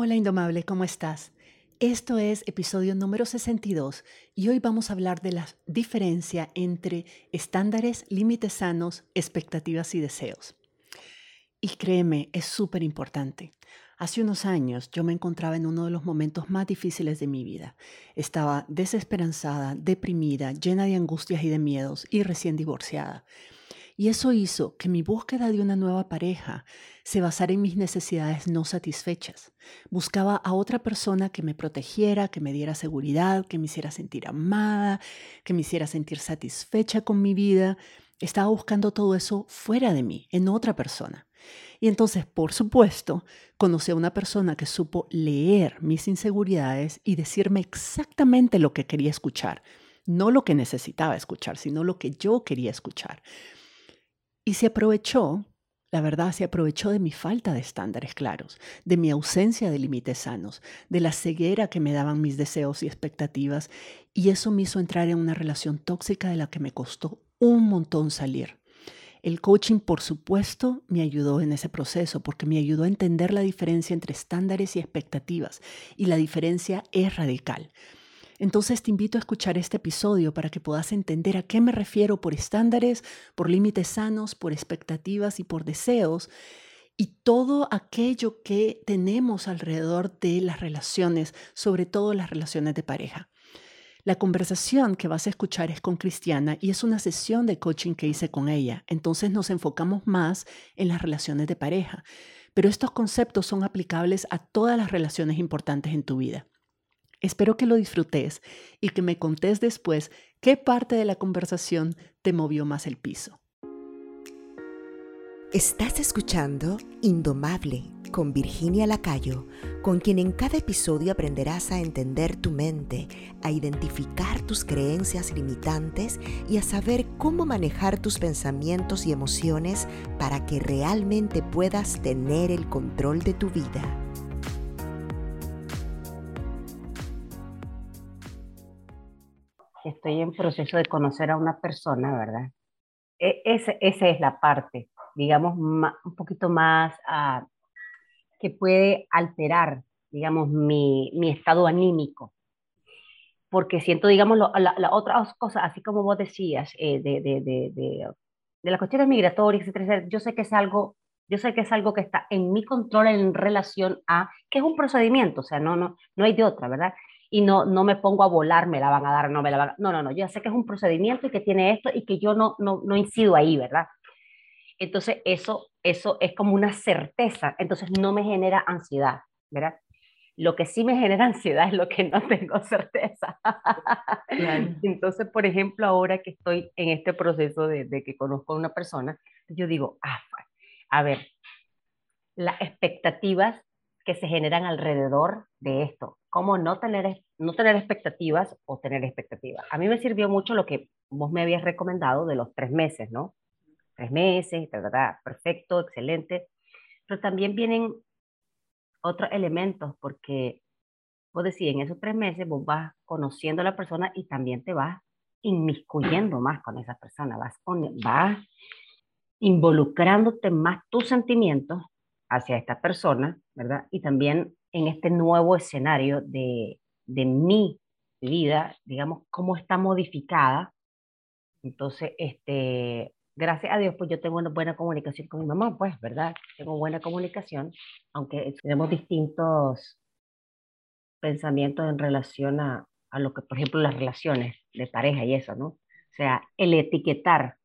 Hola Indomable, ¿cómo estás? Esto es episodio número 62 y hoy vamos a hablar de la diferencia entre estándares, límites sanos, expectativas y deseos. Y créeme, es súper importante. Hace unos años yo me encontraba en uno de los momentos más difíciles de mi vida. Estaba desesperanzada, deprimida, llena de angustias y de miedos y recién divorciada. Y eso hizo que mi búsqueda de una nueva pareja se basara en mis necesidades no satisfechas. Buscaba a otra persona que me protegiera, que me diera seguridad, que me hiciera sentir amada, que me hiciera sentir satisfecha con mi vida. Estaba buscando todo eso fuera de mí, en otra persona. Y entonces, por supuesto, conocí a una persona que supo leer mis inseguridades y decirme exactamente lo que quería escuchar. No lo que necesitaba escuchar, sino lo que yo quería escuchar. Y se aprovechó, la verdad, se aprovechó de mi falta de estándares claros, de mi ausencia de límites sanos, de la ceguera que me daban mis deseos y expectativas, y eso me hizo entrar en una relación tóxica de la que me costó un montón salir. El coaching, por supuesto, me ayudó en ese proceso porque me ayudó a entender la diferencia entre estándares y expectativas, y la diferencia es radical. Entonces te invito a escuchar este episodio para que puedas entender a qué me refiero por estándares, por límites sanos, por expectativas y por deseos y todo aquello que tenemos alrededor de las relaciones, sobre todo las relaciones de pareja. La conversación que vas a escuchar es con Cristiana y es una sesión de coaching que hice con ella. Entonces nos enfocamos más en las relaciones de pareja. Pero estos conceptos son aplicables a todas las relaciones importantes en tu vida. Espero que lo disfrutes y que me contés después qué parte de la conversación te movió más el piso. Estás escuchando Indomable con Virginia Lacayo, con quien en cada episodio aprenderás a entender tu mente, a identificar tus creencias limitantes y a saber cómo manejar tus pensamientos y emociones para que realmente puedas tener el control de tu vida. Estoy en proceso de conocer a una persona, ¿verdad? E, esa es la parte, digamos, un poquito más ah, que puede alterar, digamos, mi, mi estado anímico. Porque siento, digamos, la, la, otras cosas, así como vos decías, eh, de, de, de, de las cuestiones migratorias, etcétera, yo sé que es algo yo sé que es algo que está en mi control en relación a, que es un procedimiento, o sea, no, no, no hay de otra, ¿verdad? Y no, no me pongo a volar, me la van a dar, no me la van a... No, no, no, yo sé que es un procedimiento y que tiene esto y que yo no, no, no incido ahí, ¿verdad? Entonces eso, eso es como una certeza, entonces no me genera ansiedad, ¿verdad? Lo que sí me genera ansiedad es lo que no tengo certeza. Entonces, por ejemplo, ahora que estoy en este proceso de, de que conozco a una persona, yo digo, ah, a ver, las expectativas que se generan alrededor de esto. Cómo no tener, no tener expectativas o tener expectativas. A mí me sirvió mucho lo que vos me habías recomendado de los tres meses, ¿no? Tres meses, perfecto, excelente. Pero también vienen otros elementos porque vos decís, en esos tres meses vos vas conociendo a la persona y también te vas inmiscuyendo más con esa persona, vas, vas involucrándote más tus sentimientos hacia esta persona, ¿verdad? Y también en este nuevo escenario de, de mi vida, digamos, cómo está modificada. Entonces, este, gracias a Dios, pues yo tengo una buena comunicación con mi mamá, pues, ¿verdad? Tengo buena comunicación, aunque tenemos distintos pensamientos en relación a, a lo que, por ejemplo, las relaciones de pareja y eso, ¿no? O sea, el etiquetar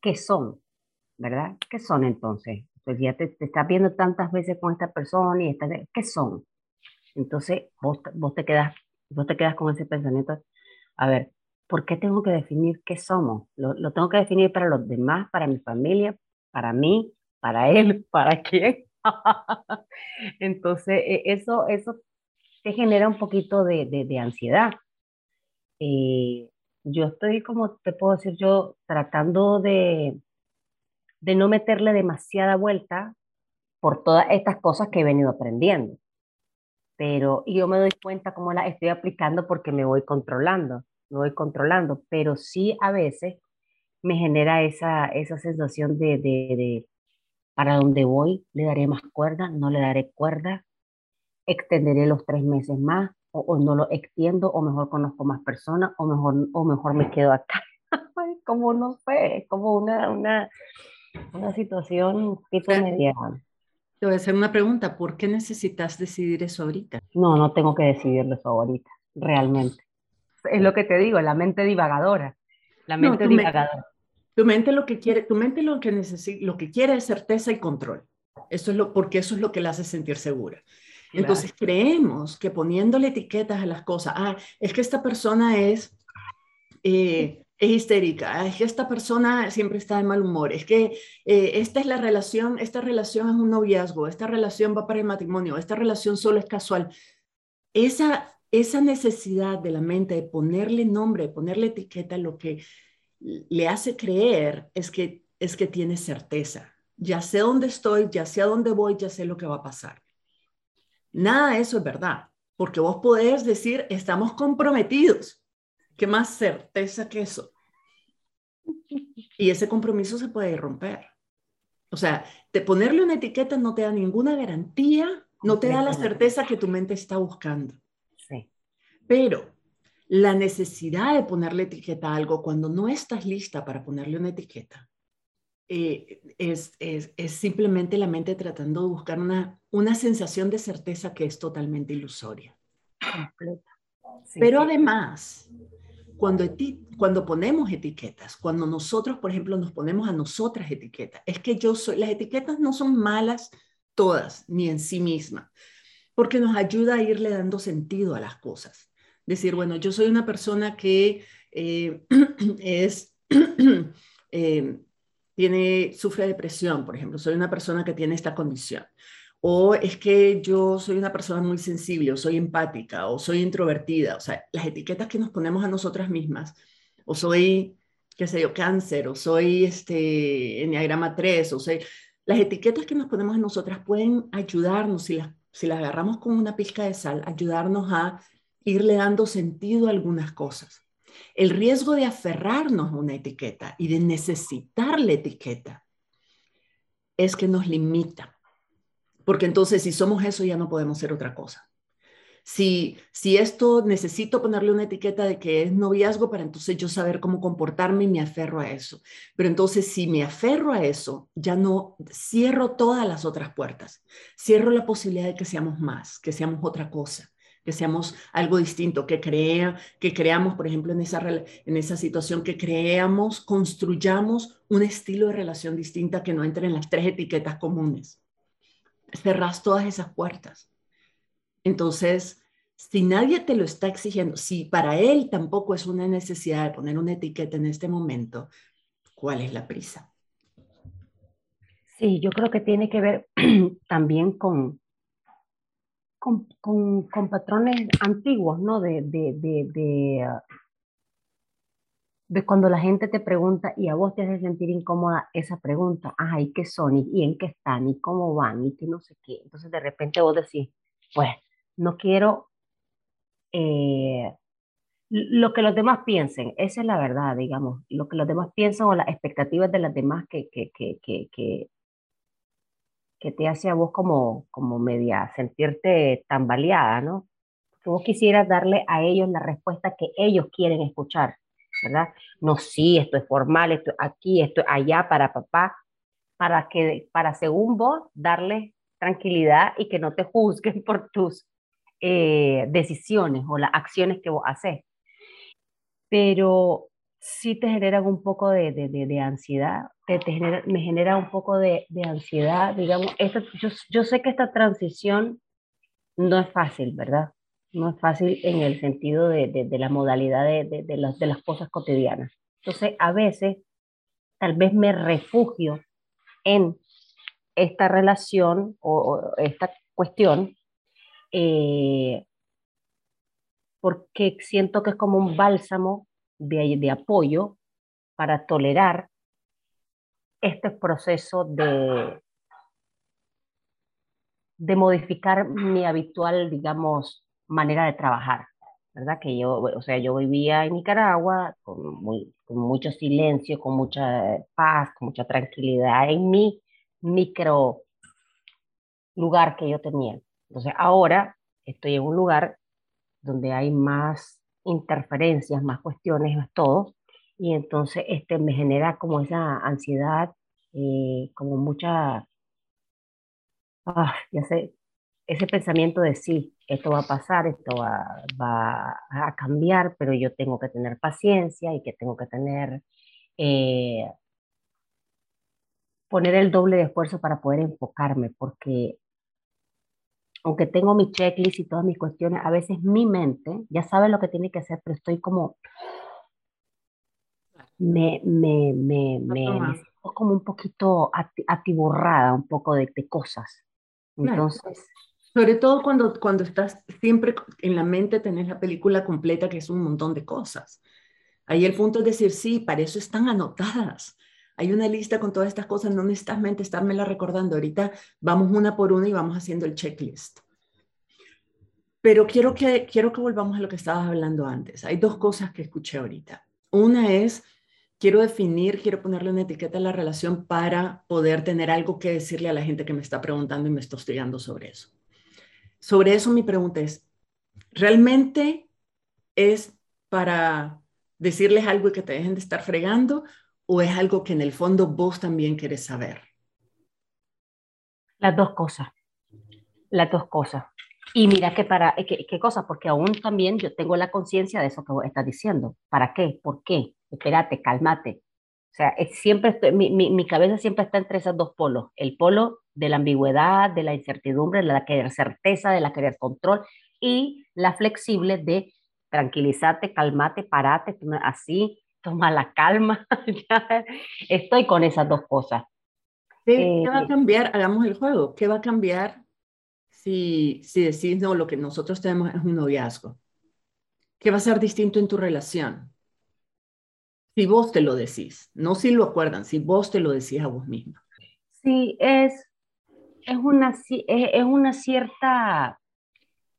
qué son, ¿verdad? ¿Qué son entonces? Pues ya te, estás viendo tantas veces con esta persona y estás, ¿qué son? Entonces vos, vos, te quedas, vos te quedas con ese pensamiento, a ver, ¿por qué tengo que definir qué somos? Lo, lo tengo que definir para los demás, para mi familia, para mí, para él, para quién. Entonces, e, eso, eso te genera un poquito de, de, de ansiedad. Eh, yo estoy, como te puedo decir yo, tratando de, de no meterle demasiada vuelta por todas estas cosas que he venido aprendiendo. Pero yo me doy cuenta cómo las estoy aplicando porque me voy controlando, me voy controlando, pero sí a veces me genera esa, esa sensación de, de, de para dónde voy, le daré más cuerda, no le daré cuerda. extenderé los tres meses más, o, no lo extiendo, o mejor conozco más personas, o mejor, o mejor me quedo acá. como no sé, como una, una, una situación tipo media. Te voy a hacer una pregunta, ¿por qué necesitas decidir eso ahorita? No, no tengo que decidirlo eso ahorita, realmente. Es lo que te digo, la mente divagadora. La mente divagadora. tu mente lo que quiere, tu mente lo que necesita, lo que quiere es certeza y control. Eso es lo, porque eso es lo que la hace sentir segura. Entonces creemos que poniéndole etiquetas a las cosas, ah, es que esta persona es, eh, es histérica, es que esta persona siempre está de mal humor, es que eh, esta es la relación, esta relación es un noviazgo, esta relación va para el matrimonio, esta relación solo es casual. Esa, esa necesidad de la mente de ponerle nombre, de ponerle etiqueta, lo que le hace creer es que, es que tiene certeza. Ya sé dónde estoy, ya sé a dónde voy, ya sé lo que va a pasar. Nada de eso es verdad, porque vos podés decir, estamos comprometidos. ¿Qué más certeza que eso? Y ese compromiso se puede romper. O sea, de ponerle una etiqueta no te da ninguna garantía, no te da la certeza que tu mente está buscando. Sí. Pero la necesidad de ponerle etiqueta a algo cuando no estás lista para ponerle una etiqueta eh, es, es, es, simplemente la mente tratando de buscar una, una sensación de certeza que es totalmente ilusoria. Pero además, cuando, cuando ponemos etiquetas, cuando nosotros, por ejemplo, nos ponemos a nosotras etiquetas, es que yo soy, las etiquetas no son malas todas, ni en sí mismas, porque nos ayuda a irle dando sentido a las cosas. Decir, bueno, yo soy una persona que eh, es... Eh, tiene, sufre depresión, por ejemplo, soy una persona que tiene esta condición. O es que yo soy una persona muy sensible, o soy empática, o soy introvertida. O sea, las etiquetas que nos ponemos a nosotras mismas, o soy, qué sé yo, cáncer, o soy este, enneagrama 3, o soy... Las etiquetas que nos ponemos a nosotras pueden ayudarnos, si las, si las agarramos con una pizca de sal, ayudarnos a irle dando sentido a algunas cosas. El riesgo de aferrarnos a una etiqueta y de necesitar la etiqueta es que nos limita. Porque entonces si somos eso ya no podemos ser otra cosa. Si, si esto necesito ponerle una etiqueta de que es noviazgo para entonces yo saber cómo comportarme y me aferro a eso. Pero entonces si me aferro a eso, ya no cierro todas las otras puertas. Cierro la posibilidad de que seamos más, que seamos otra cosa que seamos algo distinto, que, crea, que creamos, por ejemplo, en esa, en esa situación, que creamos, construyamos un estilo de relación distinta que no entre en las tres etiquetas comunes. Cerras todas esas puertas. Entonces, si nadie te lo está exigiendo, si para él tampoco es una necesidad de poner una etiqueta en este momento, ¿cuál es la prisa? Sí, yo creo que tiene que ver también con, con, con, patrones antiguos, ¿no? De, de, de, de, cuando la gente te pregunta y a vos te hace sentir incómoda esa pregunta, ajá, ¿y qué son? ¿Y, en qué están? ¿Y cómo van? ¿Y qué no sé qué? Entonces de repente vos decís, pues, no quiero eh, lo que los demás piensen, esa es la verdad, digamos, lo que los demás piensan o las expectativas de las demás que, que, que, que, que te hace a vos como, como media sentirte tambaleada, ¿no? Que vos quisieras darle a ellos la respuesta que ellos quieren escuchar, ¿verdad? No, sí, esto es formal, esto aquí, esto allá para papá, para que, para según vos, darle tranquilidad y que no te juzguen por tus eh, decisiones o las acciones que vos haces. Pero sí te generan un poco de, de, de, ansiedad, me genera un poco de, ansiedad, digamos, esto, yo, yo sé que esta transición no es fácil, ¿verdad? No es fácil en el sentido de, la modalidad de, de, las, de las cosas cotidianas. Entonces, a veces, tal vez me refugio en esta relación o, esta cuestión eh, porque siento que es como un bálsamo de, de apoyo para tolerar este proceso de, de modificar mi habitual, digamos, manera de trabajar, ¿verdad? Que yo, o sea, yo vivía en Nicaragua con, muy, con mucho silencio, con mucha paz, con mucha tranquilidad en mi micro lugar que yo tenía. Entonces, ahora estoy en un lugar donde hay más interferencias, más cuestiones, más todo, y entonces este, me genera como esa ansiedad, eh, como mucha, ah, ya sé, ese pensamiento de sí, esto va a pasar, esto va, va, a cambiar, pero yo tengo que tener paciencia y que tengo que tener, eh, poner el doble de esfuerzo para poder enfocarme, porque aunque tengo mi checklist y todas mis cuestiones, a veces mi mente ya sabe lo que tiene que hacer, pero estoy como, me, me, me, me, como un poquito atiborrada un poco de, de cosas. Entonces... Sobre todo cuando, cuando estás siempre en la mente, tenés la película completa, que es un montón de cosas. Ahí el punto es decir, sí, para eso están anotadas. Hay una lista con todas estas cosas, no necesitas mente estármela recordando. Ahorita vamos una por una y vamos haciendo el checklist. Pero quiero que, quiero que volvamos a lo que estabas hablando antes. Hay dos cosas que escuché ahorita. Una es, quiero definir, quiero ponerle una etiqueta a la relación para poder tener algo que decirle a la gente que me está preguntando y me está hostigando sobre eso. Sobre eso mi pregunta es, ¿realmente es para decirles algo y que te dejen de estar fregando o es algo que en el fondo vos también quieres saber? Las dos cosas, las dos cosas. Y mira que para, ¿qué, qué cosa? Porque aún también yo tengo la conciencia de eso que vos estás diciendo. ¿Para qué? ¿Por qué? Espérate, cálmate. O sea, siempre estoy, mi, mi, mi, cabeza siempre está entre esos dos polos. El polo de la ambigüedad, de la incertidumbre, de la querer certeza, de la querer control y la flexible de tranquilízate, calmate, parate, así, toma la calma. Estoy con esas dos cosas. ¿Qué, va a eh, cambiar? Hagamos el juego. ¿Qué va a cambiar si, si decís, no, lo que nosotros tenemos es un noviazgo? ¿Qué va a ser distinto en tu relación? Si vos te lo decís, no si lo acuerdan, si vos te lo decís a vos misma. Sí, es, es una, es, una cierta,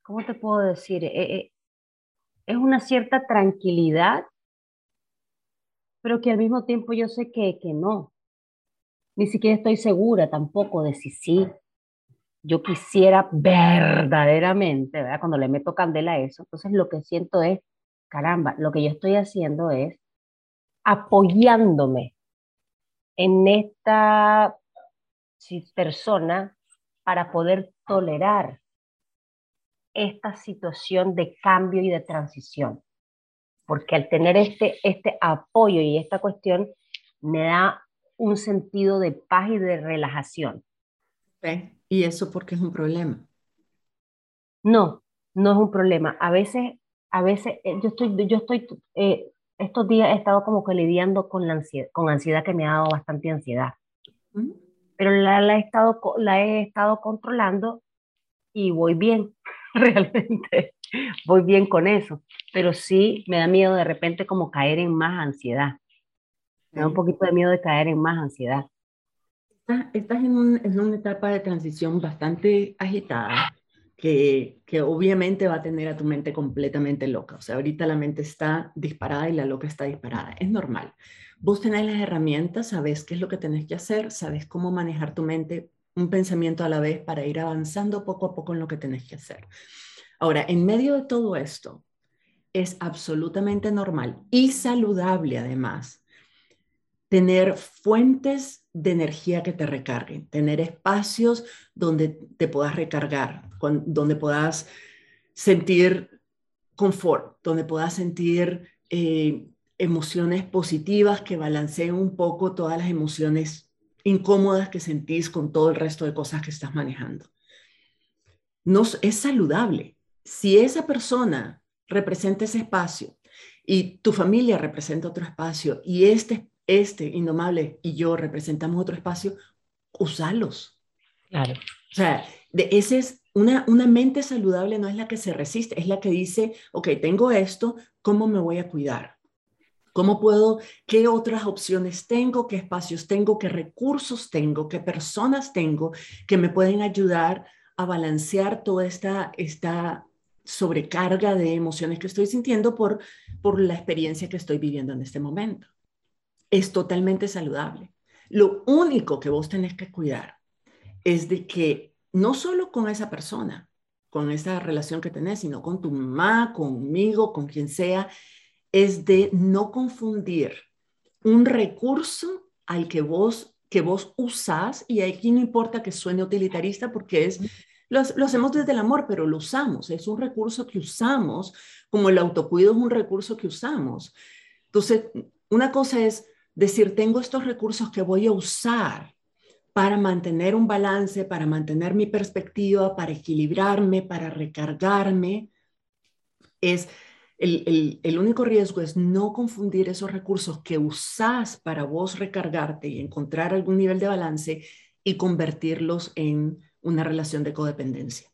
¿cómo te puedo decir? Eh, eh, es una cierta tranquilidad, pero que al mismo tiempo yo sé que, que no. Ni siquiera estoy segura tampoco de si sí. Yo quisiera verdaderamente, ¿verdad? Cuando le meto candela a eso, entonces lo que siento es, caramba, lo que yo estoy haciendo es apoyándome en esta persona para poder tolerar esta situación de cambio y de transición. Porque al tener este, este apoyo y esta cuestión, me da un sentido de paz y de relajación. ¿Y eso porque es un problema? No, no es un problema. A veces, a veces eh, yo estoy, yo estoy, eh, estos días he estado como que lidiando con la ansiedad, con ansiedad que me ha dado bastante ansiedad pero la, la, he estado, la he estado controlando y voy bien, realmente, voy bien con eso, pero sí me da miedo de repente como caer en más ansiedad, me da un poquito de miedo de caer en más ansiedad. Estás, en, en una etapa de transición bastante agitada, que, obviamente va a tener a tu mente completamente loca. O sea, ahorita la mente está disparada y la loca está disparada. Es normal. Vos tenés las herramientas, sabes qué es lo que tenés que hacer, sabes cómo manejar tu mente un pensamiento a la vez para ir avanzando poco a poco en lo que tenés que hacer. Ahora, en medio de todo esto, es absolutamente normal y saludable además tener fuentes de energía que te recarguen, tener espacios donde te puedas recargar, donde puedas sentir confort, donde puedas sentir eh, emociones positivas que balanceen un poco todas las emociones incómodas que sentís con todo el resto de cosas que estás manejando. No, es saludable. Si esa persona representa ese espacio y tu familia representa otro espacio y este, este indomable y yo representamos otro espacio, usalos. Claro. O sea, de ese es una, una mente saludable no es la que se resiste, es la que dice, ok, tengo esto, ¿cómo me voy a cuidar? ¿Cómo puedo, qué otras opciones tengo, qué espacios tengo, qué recursos tengo, qué personas tengo que me pueden ayudar a balancear toda esta, esta sobrecarga de emociones que estoy sintiendo por, por la experiencia que estoy viviendo en este momento? Es totalmente saludable. Lo único que vos tenés que cuidar es de que no solo con esa persona, con esa relación que tenés, sino con tu mamá, conmigo, con quien sea, es de no confundir un recurso al que vos, que vos usás, y aquí no importa que suene utilitarista porque es, lo, lo hacemos desde el amor, pero lo usamos, es un recurso que usamos, como el autocuido es un recurso que usamos. Entonces, una cosa es decir, tengo estos recursos que voy a usar para mantener un balance, para mantener mi perspectiva, para equilibrarme, para recargarme, es el, único riesgo es no confundir esos recursos que usás para vos recargarte y encontrar algún nivel de balance y convertirlos en una relación de codependencia,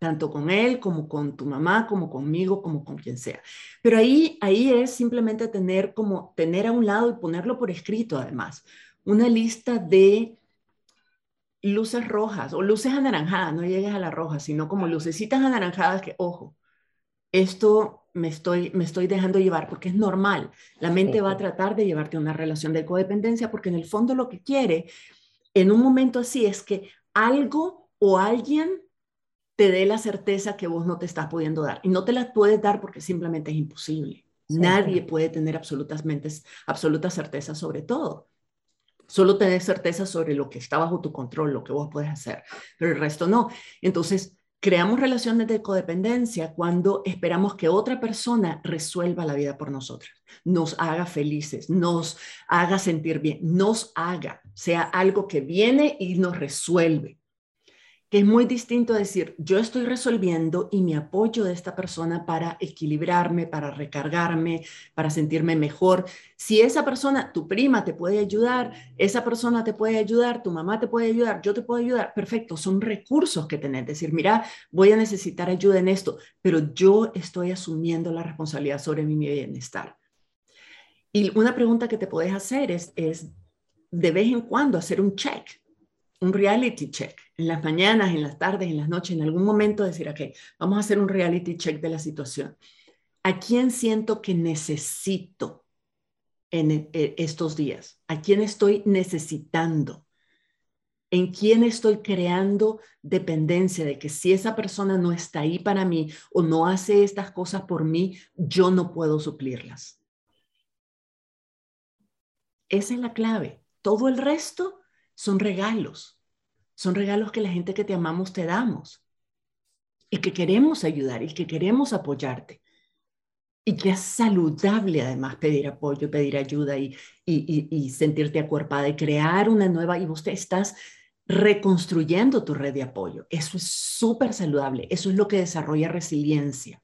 tanto con él como con tu mamá, como conmigo, como con quien sea. Pero ahí, ahí es simplemente tener como tener a un lado y ponerlo por escrito además, una lista de luces rojas o luces anaranjadas, no llegues a la roja, sino como lucecitas anaranjadas que, ojo, esto me estoy, me estoy dejando llevar, porque es normal. La mente va a tratar de llevarte a una relación de codependencia, porque en el fondo lo que quiere en un momento así es que algo o alguien te dé la certeza que vos no te estás pudiendo dar. Y no te la puedes dar porque simplemente es imposible. Nadie puede tener absolutamente, absoluta certeza sobre todo. Solo tenés certeza sobre lo que está bajo tu control, lo que vos puedes hacer, pero el resto no. Entonces, Creamos relaciones de codependencia cuando esperamos que otra persona resuelva la vida por nosotros, nos haga felices, nos haga sentir bien, nos haga, sea algo que viene y nos resuelve que es muy distinto a decir, yo estoy resolviendo y me apoyo de esta persona para equilibrarme, para recargarme, para sentirme mejor. Si esa persona, tu prima te puede ayudar, esa persona te puede ayudar, tu mamá te puede ayudar, yo te puedo ayudar, perfecto, son recursos que tenés. Decir, mira, voy a necesitar ayuda en esto, pero yo estoy asumiendo la responsabilidad sobre mi bienestar. Y una pregunta que te puedes hacer es, es de vez en cuando hacer un check un reality check en las mañanas, en las tardes, en las noches, en algún momento decir, ok, vamos a hacer un reality check de la situación. ¿A quién siento que necesito en e, estos días? ¿A quién estoy necesitando? ¿En quién estoy creando dependencia de que si esa persona no está ahí para mí o no hace estas cosas por mí, yo no puedo suplirlas? Esa es la clave. Todo el resto son regalos. Son regalos que la gente que te amamos te damos y que queremos ayudar y que queremos apoyarte. Y que es saludable además pedir apoyo, pedir ayuda y, y, sentirte acuerpada y crear una nueva, y vos te estás reconstruyendo tu red de apoyo. Eso es súper saludable, eso es lo que desarrolla resiliencia.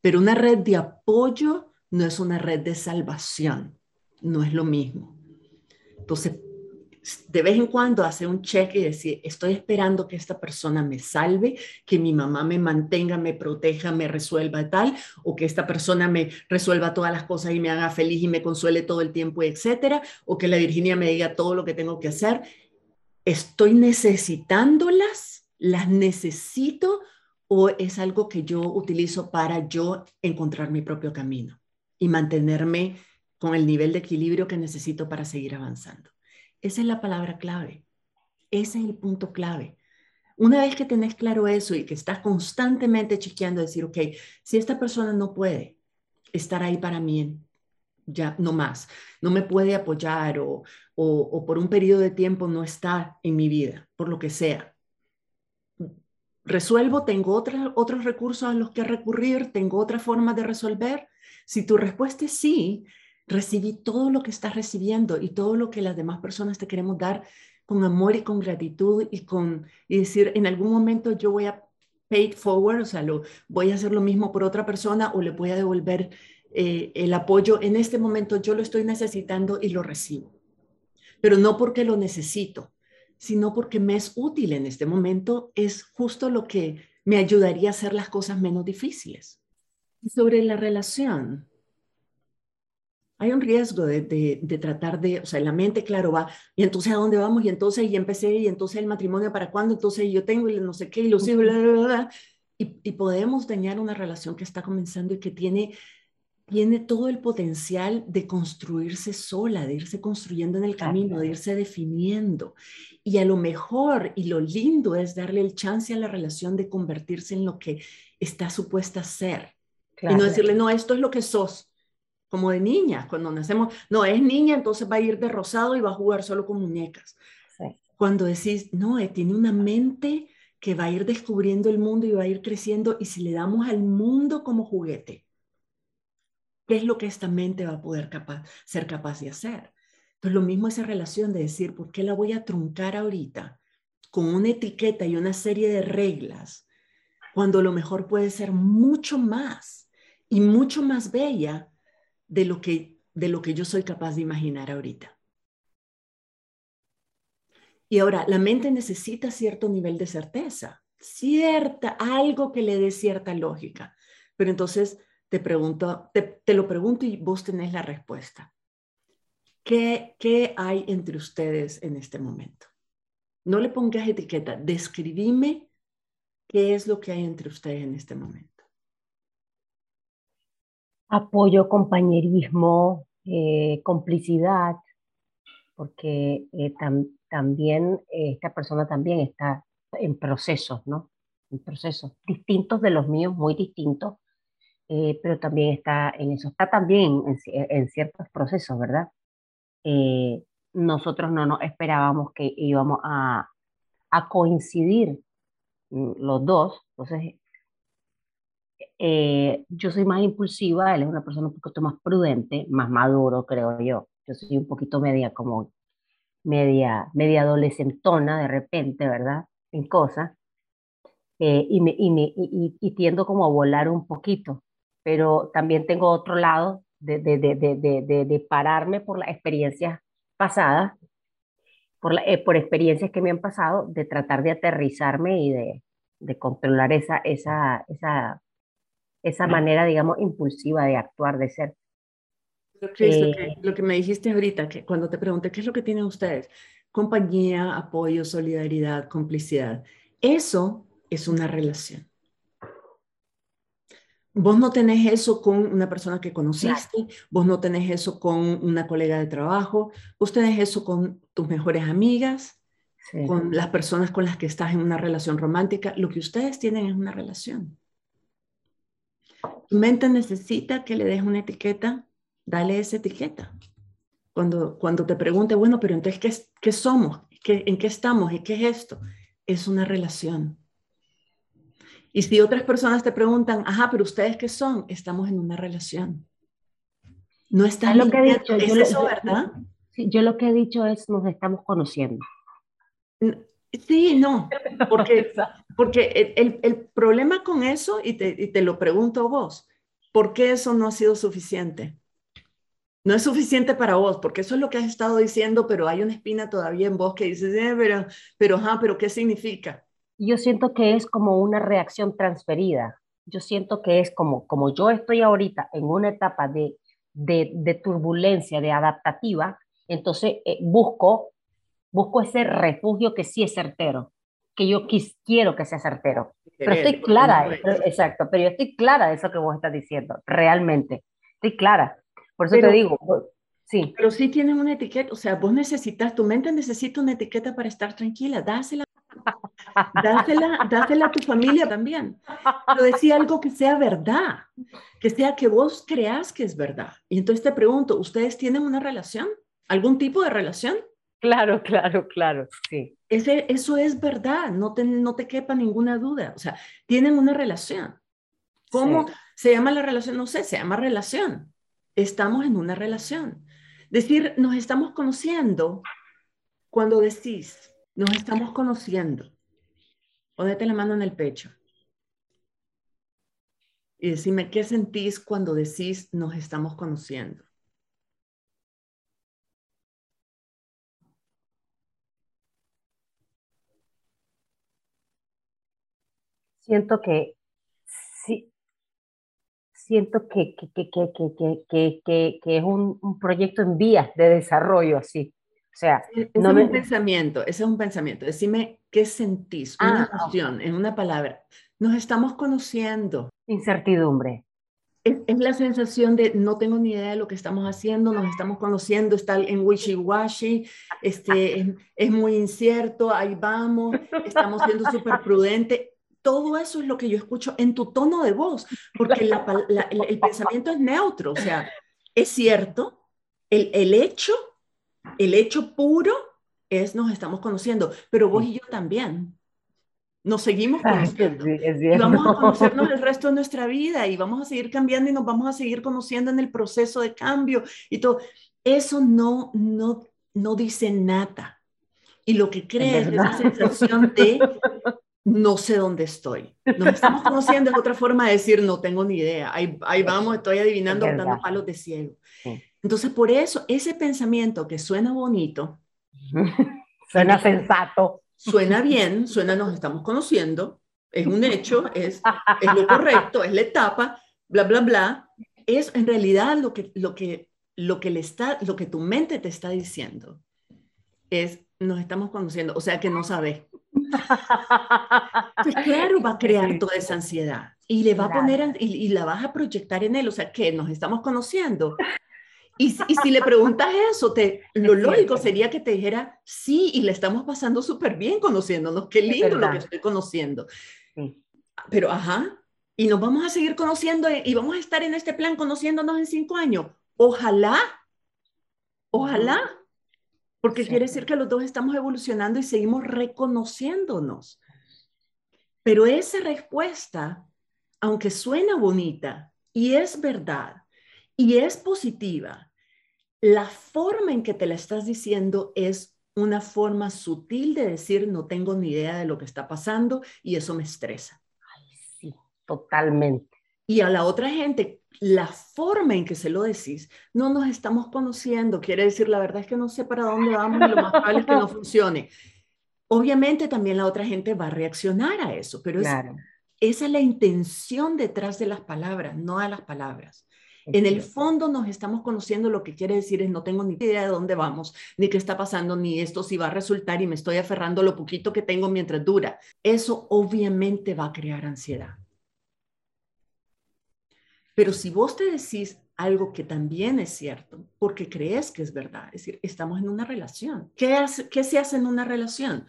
Pero una red de apoyo no es una red de salvación, no es lo mismo. Entonces, de vez en cuando hacer un check y decir, estoy esperando que esta persona me salve, que mi mamá me mantenga, me proteja, me resuelva tal, o que esta persona me resuelva todas las cosas y me haga feliz y me consuele todo el tiempo, etcétera, o que la Virginia me diga todo lo que tengo que hacer. ¿Estoy necesitándolas? ¿Las necesito? ¿O es algo que yo utilizo para yo encontrar mi propio camino y mantenerme con el nivel de equilibrio que necesito para seguir avanzando? Esa es la palabra clave. Ese es el punto clave. Una vez que tenés claro eso y que estás constantemente chequeando, decir, ok, si esta persona no puede estar ahí para mí, ya no más, no me puede apoyar o, o, por un periodo de tiempo no está en mi vida, por lo que sea. Resuelvo, tengo otros recursos a los que recurrir, tengo otra forma de resolver. Si tu respuesta es sí, recibí todo lo que estás recibiendo y todo lo que las demás personas te queremos dar con amor y con gratitud y con y decir en algún momento yo voy a pay it forward, o sea, lo, voy a hacer lo mismo por otra persona o le voy a devolver eh, el apoyo. En este momento yo lo estoy necesitando y lo recibo. Pero no porque lo necesito, sino porque me es útil en este momento, es justo lo que me ayudaría a hacer las cosas menos difíciles. Sobre la relación, hay un riesgo de, de, tratar de, o sea, la mente, claro, va, y entonces a dónde vamos, y entonces, y empecé, y entonces el matrimonio para cuándo, entonces yo tengo, y no sé qué, y los hijos, bla, bla, bla, y, y, podemos dañar una relación que está comenzando y que tiene tiene todo el potencial de construirse sola, de irse construyendo en el camino, de irse definiendo. Y a lo mejor, y lo lindo es darle el chance a la relación de convertirse en lo que está supuesta a ser. Y no decirle, no, esto es lo que sos, como de niña, cuando nacemos, no, es niña, entonces va a ir de rosado y va a jugar solo con muñecas. Cuando decís, no, eh, tiene una mente que va a ir descubriendo el mundo y va a ir creciendo, y si le damos al mundo como juguete, ¿Qué es lo que esta mente va a poder capaz, ser capaz de hacer? Entonces, lo mismo esa relación de decir, ¿por qué la voy a truncar ahorita con una etiqueta y una serie de reglas cuando lo mejor puede ser mucho más y mucho más bella de lo que, de lo que yo soy capaz de imaginar ahorita? Y ahora, la mente necesita cierto nivel de certeza, cierta, algo que le dé cierta lógica. Pero entonces te pregunto, te, lo pregunto y vos tenés la respuesta. ¿Qué, ¿Qué hay entre ustedes en este momento? No le pongas etiqueta, describime qué es lo que hay entre ustedes en este momento. Apoyo, compañerismo, eh, complicidad, porque eh, también eh, esta persona también está en procesos, ¿no? En procesos distintos de los míos, muy distintos, pero también está en eso, está también en, ciertos procesos, ¿verdad? Nosotros no nos esperábamos que íbamos a, a coincidir mm, los dos, entonces eh, yo soy más impulsiva, él es una persona un poquito más prudente, más maduro, creo yo. Yo soy un poquito media como media, media adolescentona de repente, ¿verdad? En cosas. y, me, y, me, y, y, tiendo como a volar un poquito pero también tengo otro lado de, de, de, de pararme por las experiencias pasadas, por, la, eh, por experiencias que me han pasado, de tratar de aterrizarme y de, controlar esa, esa, esa, esa manera, digamos, impulsiva de actuar, de ser. lo, que, eh, lo que me dijiste ahorita, que cuando te pregunté qué es lo que tienen ustedes, compañía, apoyo, solidaridad, complicidad, eso es una relación. Vos no tenés eso con una persona que conociste, vos no tenés eso con una colega de trabajo, vos tenés eso con tus mejores amigas, con las personas con las que estás en una relación romántica. Lo que ustedes tienen es una relación. Tu mente necesita que le des una etiqueta, dale esa etiqueta. Cuando, cuando te pregunte, bueno, pero entonces, ¿qué, qué somos? ¿Qué, ¿En qué estamos? ¿Y qué es esto? Es una relación. Y si otras personas te preguntan, ajá, pero ustedes qué son, estamos en una relación. No está lo que he dicho, ¿Es yo eso, ¿verdad? yo lo que he dicho es nos estamos conociendo. Sí, no, porque, porque el, el, problema con eso, y te, y te lo pregunto vos, ¿por qué eso no ha sido suficiente? No es suficiente para vos, porque eso es lo que has estado diciendo, pero hay una espina todavía en vos que dices, eh, pero, pero, ajá, pero ¿qué significa? yo siento que es como una reacción transferida. Yo siento que es como, como yo estoy ahorita en una etapa de, de, turbulencia, de adaptativa, entonces eh, busco, busco ese refugio que sí es certero, que yo quiero que sea certero. Pero estoy clara, exacto, pero yo estoy clara de eso que vos estás diciendo, realmente. Estoy clara. Por eso te digo, sí. Pero sí tienen una etiqueta, o sea, vos necesitas, tu mente necesita una etiqueta para estar tranquila, dásela Dásela, dásela a tu familia también. Pero decía algo que sea verdad, que sea que vos creas que es verdad. Y entonces te pregunto, ¿ustedes tienen una relación? ¿Algún tipo de relación? Claro, claro, claro, sí. Ese, eso es verdad, no te, no te quepa ninguna duda. O sea, tienen una relación. ¿Cómo se llama la relación? No sé, se llama relación. Estamos en una relación. Decir, nos estamos conociendo cuando decís, nos estamos conociendo. Ponete la mano en el pecho. Y decime, ¿qué sentís cuando decís nos estamos conociendo? Siento que sí, siento que, que, que, que es un, un, proyecto en vías de desarrollo así. O sea, e-, no es un pensamiento, ese es un pensamiento. Decime qué sentís, una ah, emoción, en una palabra. Nos estamos conociendo. Incertidumbre. es, la sensación de no tengo ni idea de lo que estamos haciendo, nos estamos conociendo, está en wishy-washy, este, es, muy incierto, ahí vamos, estamos siendo súper prudentes. Todo eso es lo que yo escucho en tu tono de voz, porque el, pensamiento es neutro, o sea, es cierto, el, el hecho, el hecho puro es nos estamos conociendo, pero vos y yo también. Nos seguimos conociendo. y vamos a conocernos el resto de nuestra vida y vamos a seguir cambiando y nos vamos a seguir conociendo en el proceso de cambio y todo. Eso no, no, no dice nada. Y lo que crea es, esa sensación de no sé dónde estoy. Nos estamos conociendo, es otra forma de decir no tengo ni idea. Ahí, ahí vamos, estoy adivinando, dando palos de ciego. Entonces, por eso, ese pensamiento que suena bonito, suena sensato, suena bien, suena nos estamos conociendo, es un hecho, es, es lo correcto, es la etapa, bla, bla, bla, es en realidad lo que, lo que, lo que, le está, lo que tu mente te está diciendo. Es, nos estamos conociendo, o sea que no sabes. Pues claro, va a crear toda esa ansiedad y le va a poner, y, y, la vas a proyectar en él, o sea que nos estamos conociendo. Y, si le preguntas eso, te, lo lógico sería que te dijera, sí, y le estamos pasando súper bien conociéndonos, qué lindo lo que estoy conociendo. Pero, ajá, y nos vamos a seguir conociendo y vamos a estar en este plan conociéndonos en cinco años. Ojalá, ojalá, porque quiere decir que los dos estamos evolucionando y seguimos reconociéndonos. Pero esa respuesta, aunque suena bonita y es verdad y es positiva, la forma en que te la estás diciendo es una forma sutil de decir no tengo ni idea de lo que está pasando y eso me estresa. Ay, sí, totalmente. Y a la otra gente, la forma en que se lo decís, no nos estamos conociendo, quiere decir, la verdad es que no sé para dónde vamos y lo más probable es que no funcione. Obviamente también la otra gente va a reaccionar a eso, pero esa es la intención detrás de las palabras, no a las palabras. En el fondo nos estamos conociendo, lo que quiere decir es no tengo ni idea de dónde vamos, ni qué está pasando, ni esto si va a resultar y me estoy aferrando a lo poquito que tengo mientras dura. Eso obviamente va a crear ansiedad. Pero si vos te decís algo que también es cierto, porque crees que es verdad, es decir, estamos en una relación. ¿Qué, qué se hace en una relación?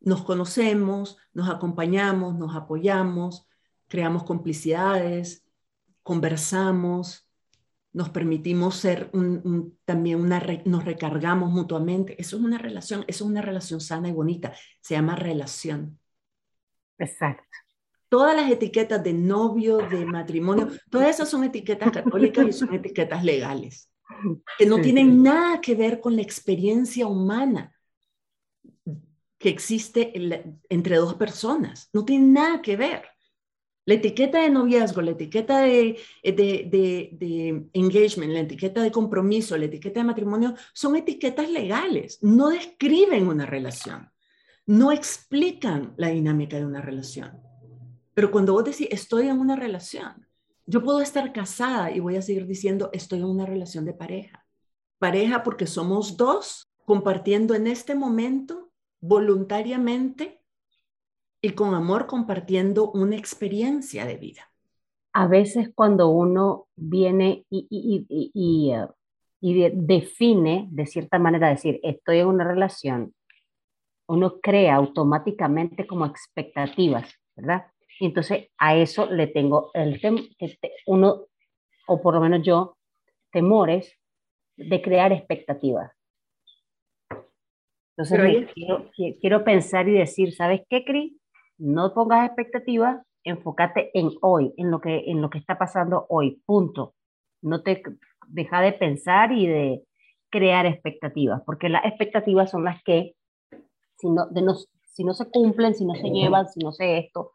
Nos conocemos, nos acompañamos, nos apoyamos, creamos complicidades, conversamos, nos permitimos ser también una, nos recargamos mutuamente. Eso es una relación, eso es una relación sana y bonita. Se llama relación. Exacto. Todas las etiquetas de novio, de matrimonio, todas esas son etiquetas católicas y son etiquetas legales, que no tienen nada que ver con la experiencia humana que existe entre dos personas. No tiene nada que ver. La etiqueta de noviazgo, la etiqueta de, de, engagement, la etiqueta de compromiso, la etiqueta de matrimonio, son etiquetas legales, no describen una relación, no explican la dinámica de una relación. Pero cuando vos decís, estoy en una relación, yo puedo estar casada y voy a seguir diciendo, estoy en una relación de pareja. Pareja porque somos dos compartiendo en este momento voluntariamente y con amor compartiendo una experiencia de vida. A veces cuando uno viene y, uh, define de cierta manera, decir, estoy en una relación, uno crea automáticamente como expectativas, ¿verdad? Y entonces a eso le tengo el uno, o por lo menos yo, temores de crear expectativas. Entonces quiero, quiero, pensar y decir, ¿sabes qué, Cris? no pongas expectativas, enfócate en hoy, en lo que, en lo que está pasando hoy, punto. No te deja de pensar y de crear expectativas, porque las expectativas son las que, si no, de si no se cumplen, si no se llevan, si no se esto,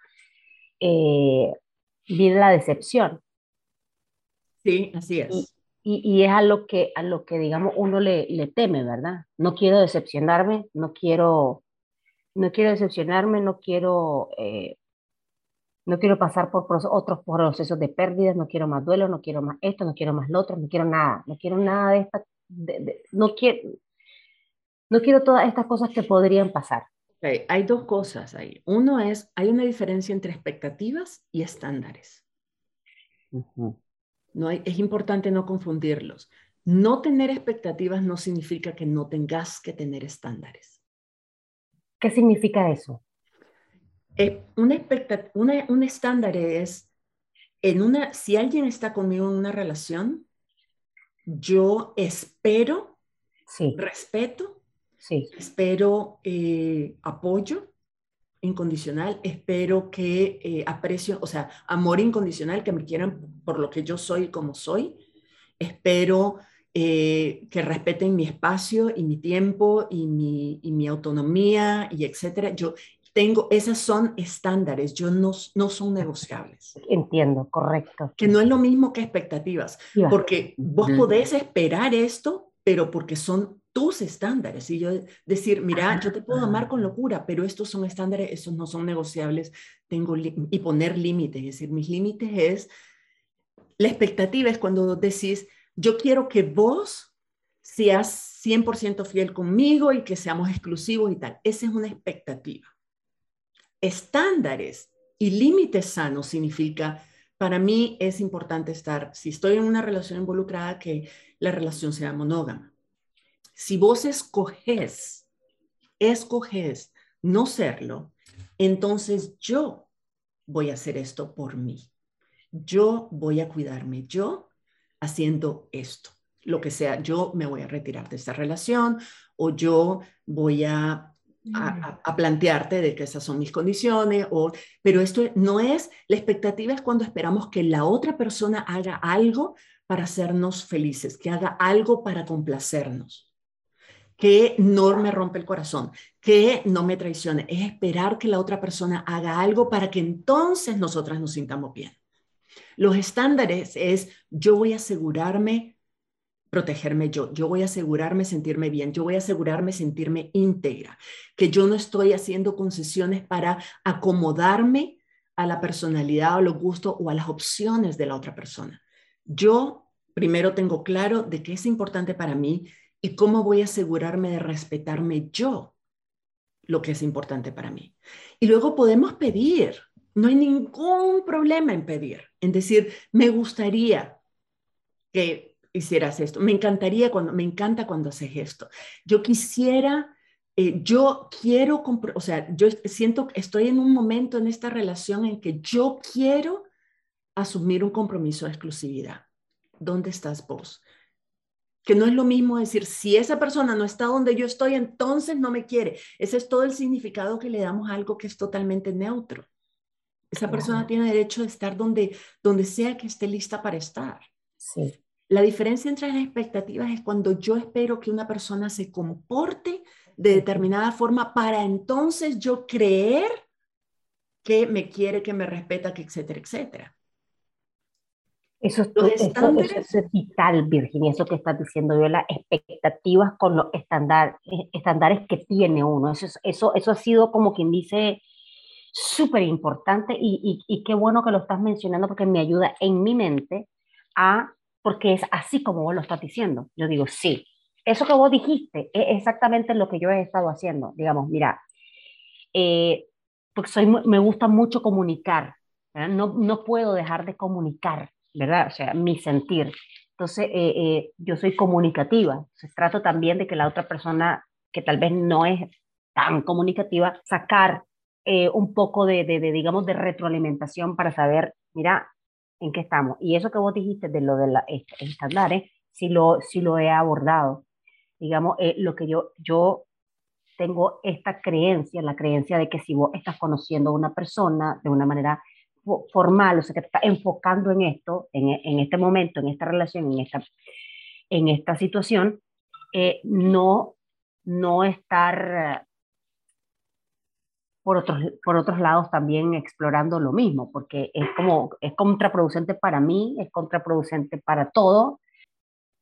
eh, viene la decepción. Sí, así es. Y, y, es a lo que, a lo que digamos, uno le, le teme, ¿verdad? No quiero decepcionarme, no quiero no quiero decepcionarme, no quiero, eh, no quiero pasar por otros procesos de pérdidas, no quiero más duelo, no quiero más esto, no quiero más lo otro, no quiero nada, no quiero nada de esta, no quiero, no quiero todas estas cosas que podrían pasar. Hay dos cosas ahí. Uno es, hay una diferencia entre expectativas y estándares. No hay, es importante no confundirlos. No tener expectativas no significa que no tengas que tener estándares. ¿Qué significa eso? Eh, una una, un estándar es, en una, si alguien está conmigo en una relación, yo espero sí. respeto, sí. espero eh, apoyo incondicional, espero que eh, aprecio, o sea, amor incondicional, que me quieran por lo que yo soy y como soy, espero eh, que respeten mi espacio y mi tiempo y mi, y mi autonomía y etcétera. Yo tengo, esas son estándares, yo no, no son negociables. Entiendo, correcto. Que no es lo mismo que expectativas, porque vos podés esperar esto, pero porque son tus estándares. Y yo decir, mira, yo te puedo amar con locura, pero estos son estándares, estos no son negociables, tengo y poner límites, es decir, mis límites es, la expectativa es cuando decís, yo quiero que vos seas 100% fiel conmigo y que seamos exclusivos y tal. Esa es una expectativa. Estándares y límites sanos significa, para mí es importante estar, si estoy en una relación involucrada, que la relación sea monógama. Si vos escoges, escoges no serlo, entonces yo voy a hacer esto por mí. Yo voy a cuidarme. Yo haciendo esto, lo que sea, yo me voy a retirar de esta relación o yo voy a, a, plantearte de que esas son mis condiciones, o, pero esto no es, la expectativa es cuando esperamos que la otra persona haga algo para hacernos felices, que haga algo para complacernos que no me rompe el corazón, que no me traicione, es esperar que la otra persona haga algo para que entonces nosotras nos sintamos bien. Los estándares es yo voy a asegurarme protegerme yo, yo voy a asegurarme sentirme bien, yo voy a asegurarme sentirme íntegra, que yo no estoy haciendo concesiones para acomodarme a la personalidad o los gustos o a las opciones de la otra persona. Yo primero tengo claro de qué es importante para mí y cómo voy a asegurarme de respetarme yo lo que es importante para mí. Y luego podemos pedir, no hay ningún problema en pedir, en decir, me gustaría que hicieras esto, me encantaría cuando, me encanta cuando haces esto. Yo quisiera, eh, yo quiero, o sea, yo siento que estoy en un momento en esta relación en que yo quiero asumir un compromiso de exclusividad. ¿Dónde estás vos? Que no es lo mismo decir, si esa persona no está donde yo estoy, entonces no me quiere. Ese es todo el significado que le damos a algo que es totalmente neutro. Esa persona tiene derecho a estar donde, donde sea que esté lista para estar. Sí. La diferencia entre las expectativas es cuando yo espero que una persona se comporte de determinada forma para entonces yo creer que me quiere, que me respeta, que etcétera, etcétera. Eso es, vital, Virginia, eso que estás diciendo, yo, las expectativas con los estándares estándares que tiene uno. Eso, eso, eso ha sido como quien dice súper importante y, y, qué bueno que lo estás mencionando porque me ayuda en mi mente a, porque es así como vos lo estás diciendo. Yo digo, sí, eso que vos dijiste es exactamente lo que yo he estado haciendo. Digamos, mira, eh, porque soy, me gusta mucho comunicar, no, no puedo dejar de comunicar, ¿verdad? O sea, mi sentir. Entonces, eh, eh, yo soy comunicativa. Se trato también de que la otra persona que tal vez no es tan comunicativa, sacar eh, un poco de, de, digamos, de retroalimentación para saber, mira, en qué estamos. Y eso que vos dijiste de lo de los estándares, sí lo, sí lo he abordado. Digamos, eh, lo que yo, yo tengo esta creencia, la creencia de que si vos estás conociendo a una persona de una manera formal, o sea, que te estás enfocando en esto, en, en, este momento, en esta relación, en esta, en esta situación, eh, no, no estar por otros, por otros lados también explorando lo mismo, porque es como, es contraproducente para mí, es contraproducente para todo,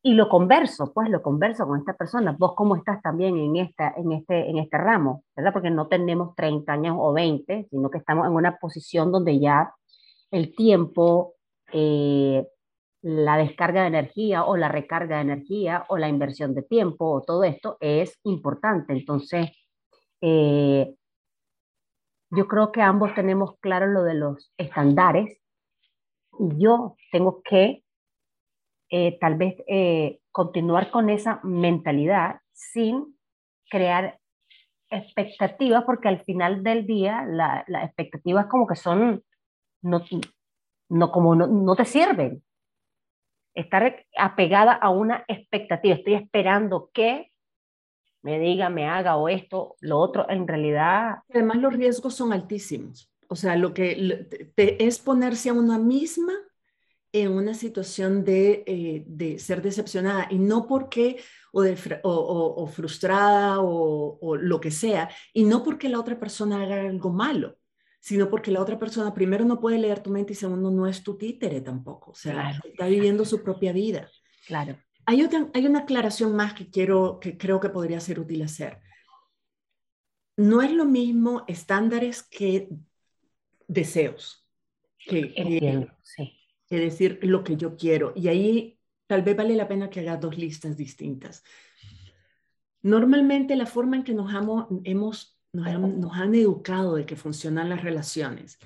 y lo converso, pues lo converso con esta persona, vos cómo estás también en, esta, en, este, en este ramo, ¿verdad? Porque no tenemos 30 años o 20, sino que estamos en una posición donde ya el tiempo, eh, la descarga de energía o la recarga de energía o la inversión de tiempo o todo esto es importante. Entonces, eh, yo creo que ambos tenemos claro lo de los estándares y yo tengo que eh, tal vez eh, continuar con esa mentalidad sin crear expectativas, porque al final del día las expectativas como que son, no, no como no, no te sirven. Estar apegada a una expectativa, estoy esperando que me diga, me haga o esto, lo otro, en realidad... Además los riesgos son altísimos. O sea, lo que es ponerse a una misma en una situación de, eh, de ser decepcionada y no porque o, o, frustrada o, o, lo que sea, y no porque la otra persona haga algo malo, sino porque la otra persona primero no puede leer tu mente y segundo no es tu títere tampoco, o sea, está viviendo su propia vida. Claro. Hay, otra, hay una aclaración más que, quiero, que creo que podría ser útil hacer. No es lo mismo estándares que deseos. Que, Entiendo, sí es decir lo que yo quiero. Y ahí tal vez vale la pena que haga dos listas distintas. Normalmente la forma en que nos, hemos, nos, han, educado de que funcionan las relaciones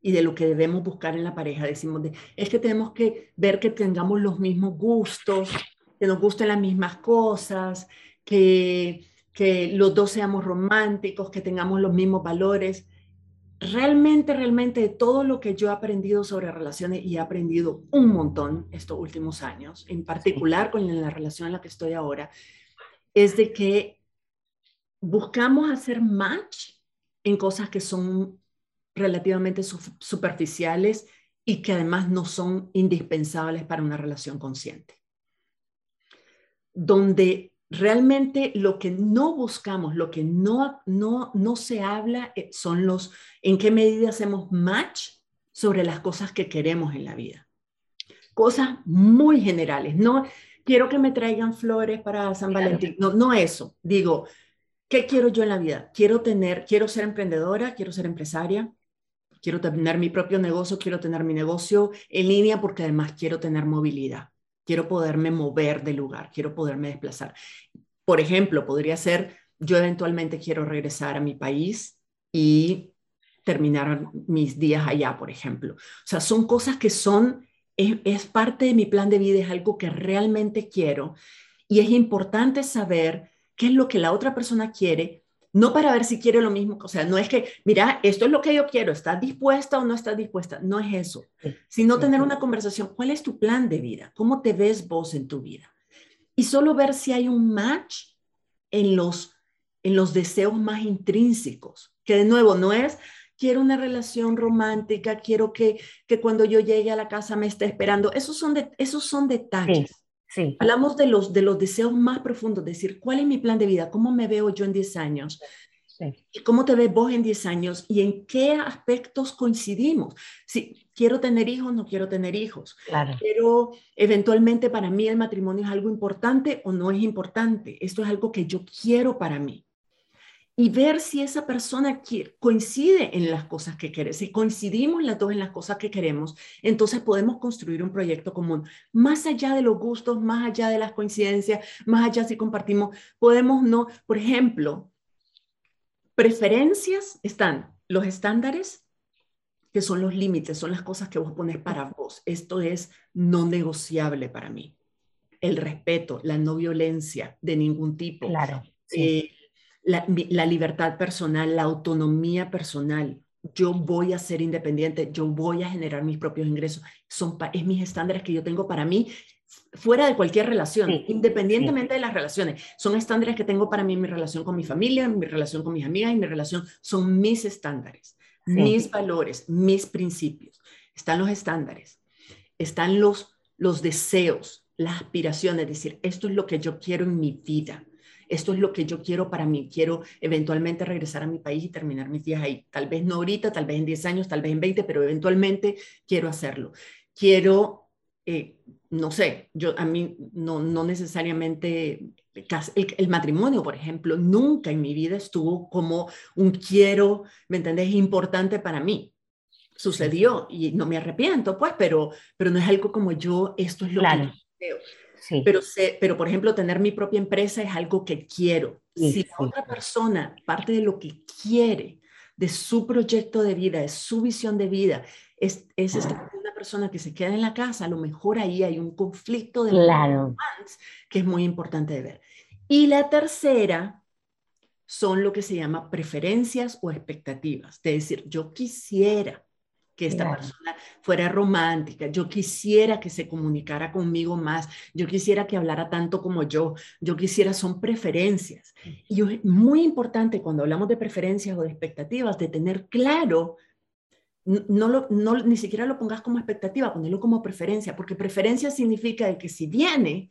y de lo que debemos buscar en la pareja, decimos, de, es que tenemos que ver que tengamos los mismos gustos, que nos gusten las mismas cosas, que, que los dos seamos románticos, que tengamos los mismos valores realmente, realmente de todo lo que yo he aprendido sobre relaciones y he aprendido un montón estos últimos años, en particular con la relación en la que estoy ahora, es de que buscamos hacer match en cosas que son relativamente superficiales y que además no son indispensables para una relación consciente. Donde realmente lo que no buscamos, lo que no, no, no se habla eh, son los en qué medida hacemos match sobre las cosas que queremos en la vida. Cosas muy generales, no quiero que me traigan flores para San Valentín, no, no eso, digo, ¿qué quiero yo en la vida? Quiero tener, quiero ser emprendedora, quiero ser empresaria, quiero tener mi propio negocio, quiero tener mi negocio en línea porque además quiero tener movilidad quiero poderme mover de lugar, quiero poderme desplazar. Por ejemplo, podría ser, yo eventualmente quiero regresar a mi país y terminar mis días allá, por ejemplo. O sea, son cosas que son, es, parte de mi plan de vida, es algo que realmente quiero y es importante saber qué es lo que la otra persona quiere no para ver si quiere lo mismo, o sea, no es que, mira, esto es lo que yo quiero, ¿estás dispuesta o no estás dispuesta? No es eso, sino tener una conversación, ¿cuál es tu plan de vida? ¿Cómo te ves vos en tu vida? Y solo ver si hay un match en los, en los deseos más intrínsecos, que de nuevo no es, quiero una relación romántica, quiero que, que cuando yo llegue a la casa me esté esperando, esos son, de, esos son detalles. Hablamos de los, de los deseos más profundos, decir, ¿cuál es mi plan de vida? ¿Cómo me veo yo en 10 años? ¿Y cómo te ves vos en 10 años? ¿Y en qué aspectos coincidimos? Si quiero tener hijos, no quiero tener hijos. Claro. Pero eventualmente para mí el matrimonio es algo importante o no es importante. Esto es algo que yo quiero para mí y ver si esa persona coincide en las cosas que quiere. Si coincidimos las dos en las cosas que queremos, entonces podemos construir un proyecto común. Más allá de los gustos, más allá de las coincidencias, más allá si compartimos, podemos no, por ejemplo, preferencias están los estándares, que son los límites, son las cosas que vos pones para vos. Esto es no negociable para mí. El respeto, la no violencia de ningún tipo. Claro. Eh, la, libertad personal, la autonomía personal. Yo voy a ser independiente, yo voy a generar mis propios ingresos. Son es mis estándares que yo tengo para mí fuera de cualquier relación, independientemente de las relaciones. Son estándares que tengo para mí en mi relación con mi familia, en mi relación con mis amigas, en mi relación. Son mis estándares, mis valores, mis principios. Están los estándares, están los, los deseos, las aspiraciones, es decir, esto es lo que yo quiero en mi vida esto es lo que yo quiero para mí, quiero eventualmente regresar a mi país y terminar mis días ahí. Tal vez no ahorita, tal vez en 10 años, tal vez en 20, pero eventualmente quiero hacerlo. Quiero, eh, no sé, yo a mí no, no necesariamente el, matrimonio, por ejemplo, nunca en mi vida estuvo como un quiero, ¿me entendés? Importante para mí. Sucedió y no me arrepiento, pues, pero, pero no es algo como yo, esto es lo que yo creo. Pero, sé, pero, por ejemplo, tener mi propia empresa es algo que quiero. si la otra persona, parte de lo que quiere, de su proyecto de vida, de su visión de vida, es, es una persona que se queda en la casa, a lo mejor ahí hay un conflicto de claro. que es muy importante de ver. Y la tercera son lo que se llama preferencias o expectativas. De decir, yo quisiera que esta persona fuera romántica, yo quisiera que se comunicara conmigo más, yo quisiera que hablara tanto como yo, yo quisiera, son preferencias. Y es muy importante cuando hablamos de preferencias o de expectativas, de tener claro, no, lo, no ni siquiera lo pongas como expectativa, ponerlo como preferencia, porque preferencia significa que si viene,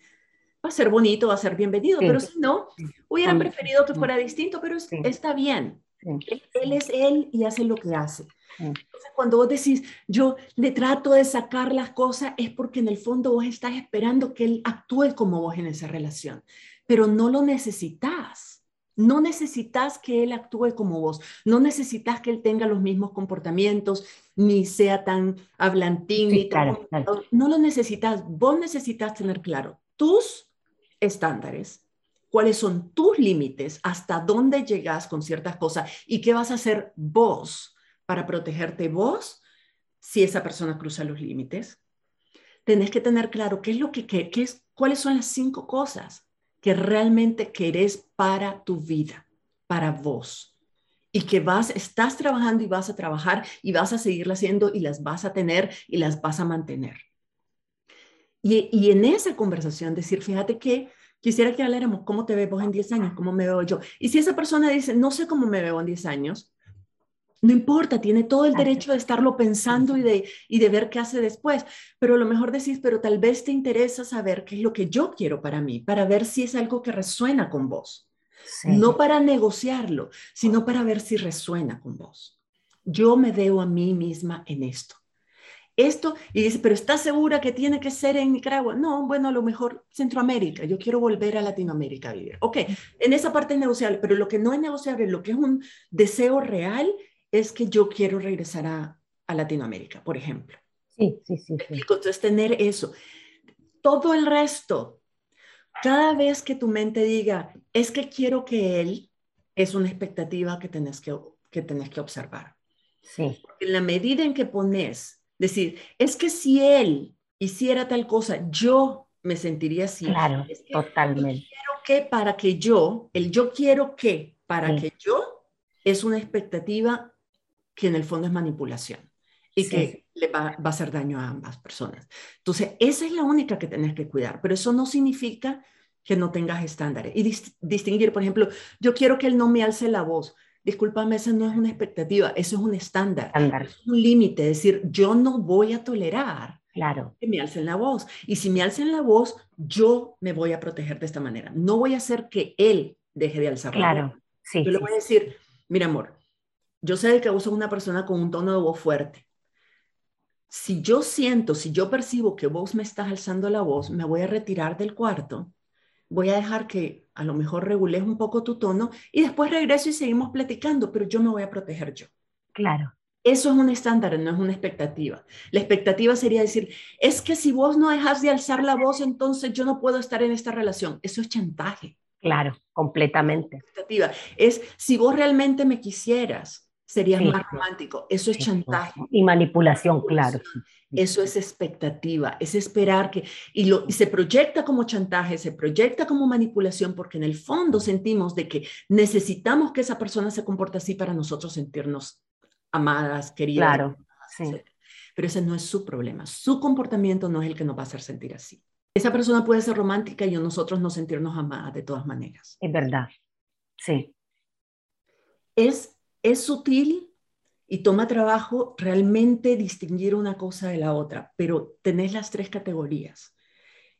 va a ser bonito, va a ser bienvenido, pero si no, hubieran preferido que fuera distinto, pero está bien. Él es él y hace lo que hace. Entonces, cuando vos decís, yo le trato de sacar las cosas, es porque en el fondo vos estás esperando que él actúe como vos en esa relación, pero no lo necesitas. No necesitas que él actúe como vos, no necesitas que él tenga los mismos comportamientos, ni sea tan hablantín, ni no lo necesitas. Vos necesitas tener claro tus estándares, cuáles son tus límites, hasta dónde llegas con ciertas cosas y qué vas a hacer vos para protegerte vos si esa persona cruza los límites. Tenés que tener claro qué es lo que, qué, es, cuáles son las cinco cosas que realmente querés para tu vida, para vos. Y que vas, estás trabajando y vas a trabajar y vas a seguirla haciendo y las vas a tener y las vas a mantener. Y, y en esa conversación decir, fíjate que quisiera que habláramos cómo te ves vos en 10 años, cómo me veo yo. Y si esa persona dice, no sé cómo me veo en 10 años, no importa, tiene todo el derecho de estarlo pensando y de, y de ver qué hace después, pero a lo mejor decís, pero tal vez te interesa saber qué es lo que yo quiero para mí, para ver si es algo que resuena con vos. No para negociarlo, sino para ver si resuena con vos. Yo me veo a mí misma en esto. Esto, y dice, pero ¿estás segura que tiene que ser en Nicaragua? No, bueno, a lo mejor Centroamérica, yo quiero volver a Latinoamérica a vivir. Ok, en esa parte es negociable, pero lo que no es negociable, lo que es un deseo real, es que yo quiero regresar a, Latinoamérica, por ejemplo. Sí, sí, sí, Entonces, tener eso. Todo el resto, cada vez que tu mente diga, es que quiero que él, es una expectativa que tenés que, que, tenés que observar. Sí. en la medida en que pones, decir, es que si él hiciera tal cosa, yo me sentiría así. Claro, totalmente. quiero que para que yo, el yo quiero que para que yo, es una expectativa que en el fondo es manipulación y que le va, a hacer daño a ambas personas. Entonces, esa es la única que tenés que cuidar, pero eso no significa que no tengas estándares. Y distinguir, por ejemplo, yo quiero que él no me alce la voz. Discúlpame, esa no es una expectativa, eso es un estándar, es un límite, es decir, yo no voy a tolerar claro. que me alcen la voz. Y si me alcen la voz, yo me voy a proteger de esta manera. No voy a hacer que él deje de alzar la voz. Claro, sí. Yo le voy a decir, mira amor, yo sé que vos una persona con un tono de voz fuerte. Si yo siento, si yo percibo que vos me estás alzando la voz, me voy a retirar del cuarto, voy a dejar que a lo mejor regules un poco tu tono y después regreso y seguimos platicando, pero yo me voy a proteger yo. Claro. Eso es un estándar, no es una expectativa. La expectativa sería decir, es que si vos no dejas de alzar la voz, entonces yo no puedo estar en esta relación. Eso es chantaje. Claro, completamente. Expectativa. Es, si vos realmente me quisieras, sería más romántico. Eso es chantaje. Y manipulación, claro. Eso es expectativa, es esperar que, y, lo, y se proyecta como chantaje, se proyecta como manipulación, porque en el fondo sentimos de que necesitamos que esa persona se comporte así para nosotros sentirnos amadas, queridas. Claro, Pero ese no es su problema. Su comportamiento no es el que nos va a hacer sentir así. Esa persona puede ser romántica y nosotros no sentirnos amadas de todas maneras. Es verdad, sí. Es es sutil y toma trabajo realmente distinguir una cosa de la otra, pero tenés las tres categorías.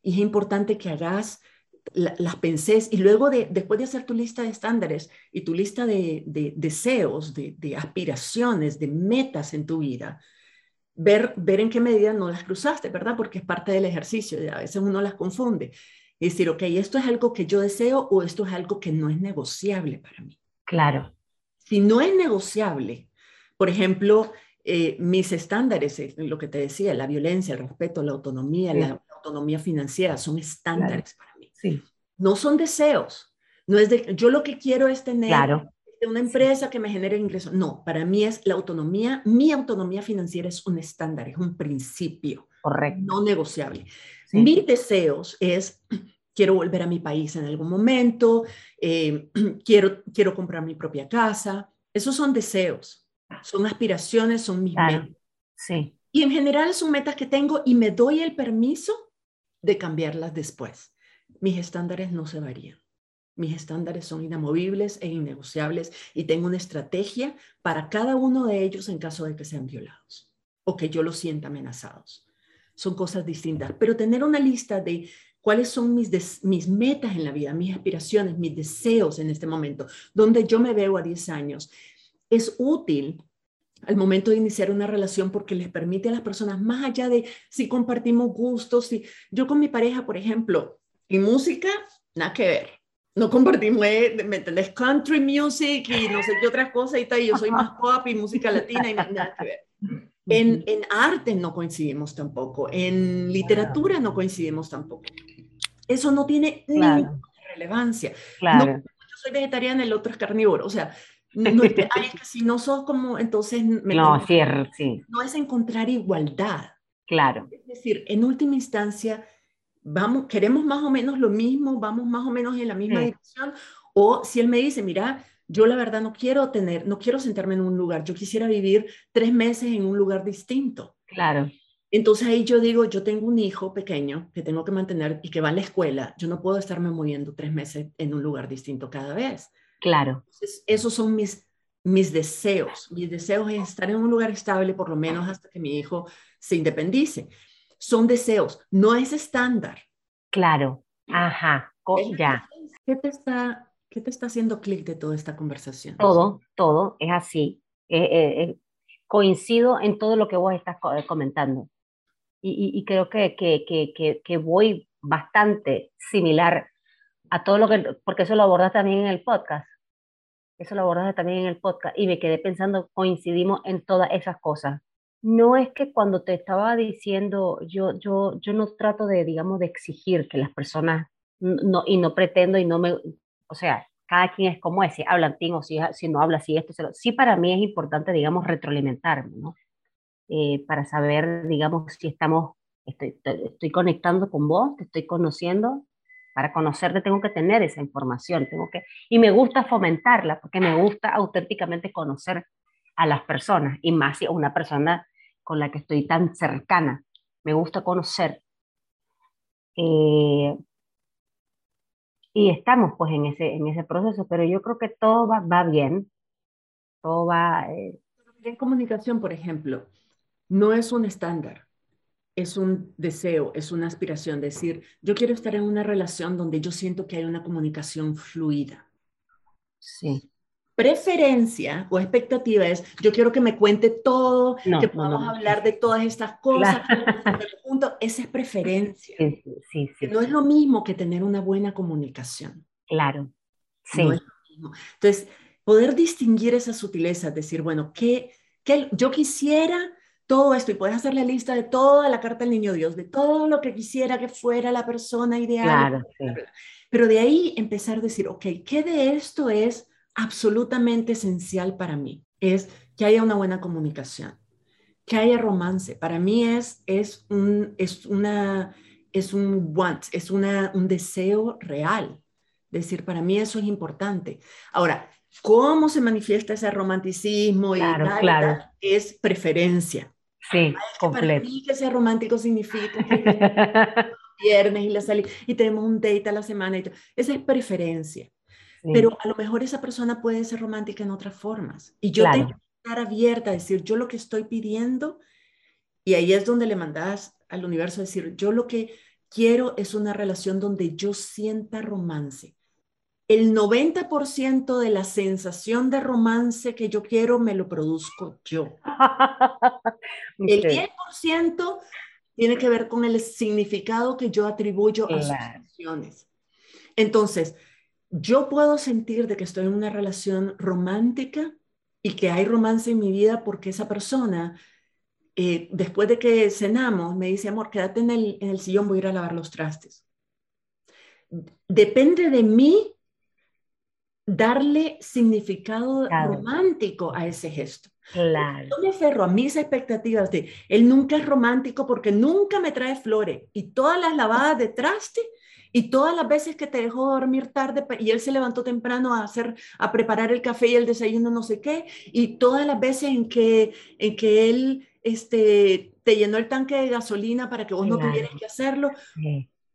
Y es importante que hagas, las pensés y luego de, después de hacer tu lista de estándares y tu lista de, deseos, de, aspiraciones, de metas en tu vida, ver, ver en qué medida no las cruzaste, ¿verdad? Porque es parte del ejercicio y a veces uno las confunde. Y decir, ok, esto es algo que yo deseo o esto es algo que no es negociable para mí. Claro. Si no es negociable, por ejemplo, eh, mis estándares, eh, lo que te decía, la violencia, el respeto, la autonomía, la, autonomía financiera, son estándares para mí. Sí. No son deseos. No es de, yo lo que quiero es tener de una empresa que me genere ingresos. No, para mí es la autonomía, mi autonomía financiera es un estándar, es un principio. Correcto. No negociable. Mis deseos es, quiero volver a mi país en algún momento, eh, quiero, quiero comprar mi propia casa. Esos son deseos, son aspiraciones, son mis metas. Sí. Y en general son metas que tengo y me doy el permiso de cambiarlas después. Mis estándares no se varían. Mis estándares son inamovibles e innegociables y tengo una estrategia para cada uno de ellos en caso de que sean violados o que yo los sienta amenazados. Son cosas distintas, pero tener una lista de cuáles son mis, mis metas en la vida, mis aspiraciones, mis deseos en este momento, donde yo me veo a 10 años, es útil al momento de iniciar una relación porque les permite a las personas, más allá de si compartimos gustos, si yo con mi pareja, por ejemplo, y música, nada que ver no compartimos, eh, ¿me entendés? Country music y no sé qué otras cosas y tal, y yo soy más pop y música latina y nada que ver. En, en arte no coincidimos tampoco, en literatura no coincidimos tampoco. Eso no tiene ninguna relevancia. Claro. yo soy vegetariana, el otro es carnívoro, o sea, no es que, si no sos como, entonces... no, cierto, sí. No es encontrar igualdad. Claro. Es decir, en última instancia, vamos, queremos más o menos lo mismo, vamos más o menos en la misma dirección, o si él me dice, mira, yo la verdad no quiero tener, no quiero sentarme en un lugar, yo quisiera vivir tres meses en un lugar distinto. Claro. Entonces ahí yo digo, yo tengo un hijo pequeño que tengo que mantener y que va a la escuela, yo no puedo estarme moviendo tres meses en un lugar distinto cada vez. Claro. Entonces, esos son mis, mis deseos. Mis deseos es estar en un lugar estable por lo menos hasta que mi hijo se independice son deseos, no es estándar. Claro, ajá, ya. ¿Qué te está, qué te está haciendo clic de toda esta conversación? Todo, todo, es así. Eh, eh, eh, coincido en todo lo que vos estás comentando. Y, creo que, que, que, que, voy bastante similar a todo lo que, porque eso lo abordas también en el podcast. Eso lo abordas también en el podcast. Y me quedé pensando, coincidimos en todas esas cosas no es que cuando te estaba diciendo, yo, yo, yo no trato de, digamos, de exigir que las personas, no, y no pretendo y no me, o sea, cada quien es como es, si hablan o si, si no habla, si esto, se lo, sí para mí es importante, digamos, retroalimentarme, ¿no? Eh, para saber, digamos, si estamos, estoy, estoy conectando con vos, te estoy conociendo, para conocerte tengo que tener esa información, tengo que, y me gusta fomentarla, porque me gusta auténticamente conocer a las personas y más si una persona con la que estoy tan cercana. Me gusta conocer. Eh, y estamos pues en ese, en ese proceso, pero yo creo que todo va, va bien. Todo va... Eh, en comunicación, por ejemplo, no es un estándar, es un deseo, es una aspiración. Decir, yo quiero estar en una relación donde yo siento que hay una comunicación fluida. Sí preferencia o expectativa es, yo quiero que me cuente todo, que podamos hablar de todas estas cosas, esa es preferencia. Sí, sí, no es lo mismo que tener una buena comunicación. Claro, sí. Entonces, poder distinguir esas sutilezas, decir, bueno, ¿qué, qué, yo quisiera todo esto y puedes hacer la lista de toda la carta del niño Dios, de todo lo que quisiera que fuera la persona ideal. Claro, Pero de ahí empezar a decir, ok, ¿qué de esto es absolutamente esencial para mí es que haya una buena comunicación, que haya romance. Para mí es, es, un, es, una, es un want, es una, un deseo real. Decir, para mí eso es importante. Ahora, ¿cómo se manifiesta ese romanticismo? Claro, y claro. Es preferencia. Sí, completo. Para mí que sea romántico significa que viernes y la salida y tenemos un date a la semana. Y Esa es preferencia. Pero a lo mejor esa persona puede ser romántica en otras formas. Y yo tengo que estar abierta a decir, yo lo que estoy pidiendo, y ahí es donde le mandas al universo a decir, yo lo que quiero es una relación donde yo sienta romance. El 90% de la sensación de romance que yo quiero me lo produzco yo. El 10% tiene que ver con el significado que yo atribuyo a sus acciones. Entonces, yo puedo sentir de que estoy en una relación romántica y que hay romance en mi vida porque esa persona, eh, después de que cenamos, me dice, amor, quédate en el, en el sillón, voy a ir a lavar los trastes. Depende de mí darle significado romántico a ese gesto. Claro. Yo me aferro a mis expectativas de él nunca es romántico porque nunca me trae flores y todas las lavadas de traste y todas las veces que te dejó dormir tarde y él se levantó temprano a hacer a preparar el café y el desayuno no sé qué y todas las veces en que en que él este te llenó el tanque de gasolina para que vos no tuvieras que hacerlo.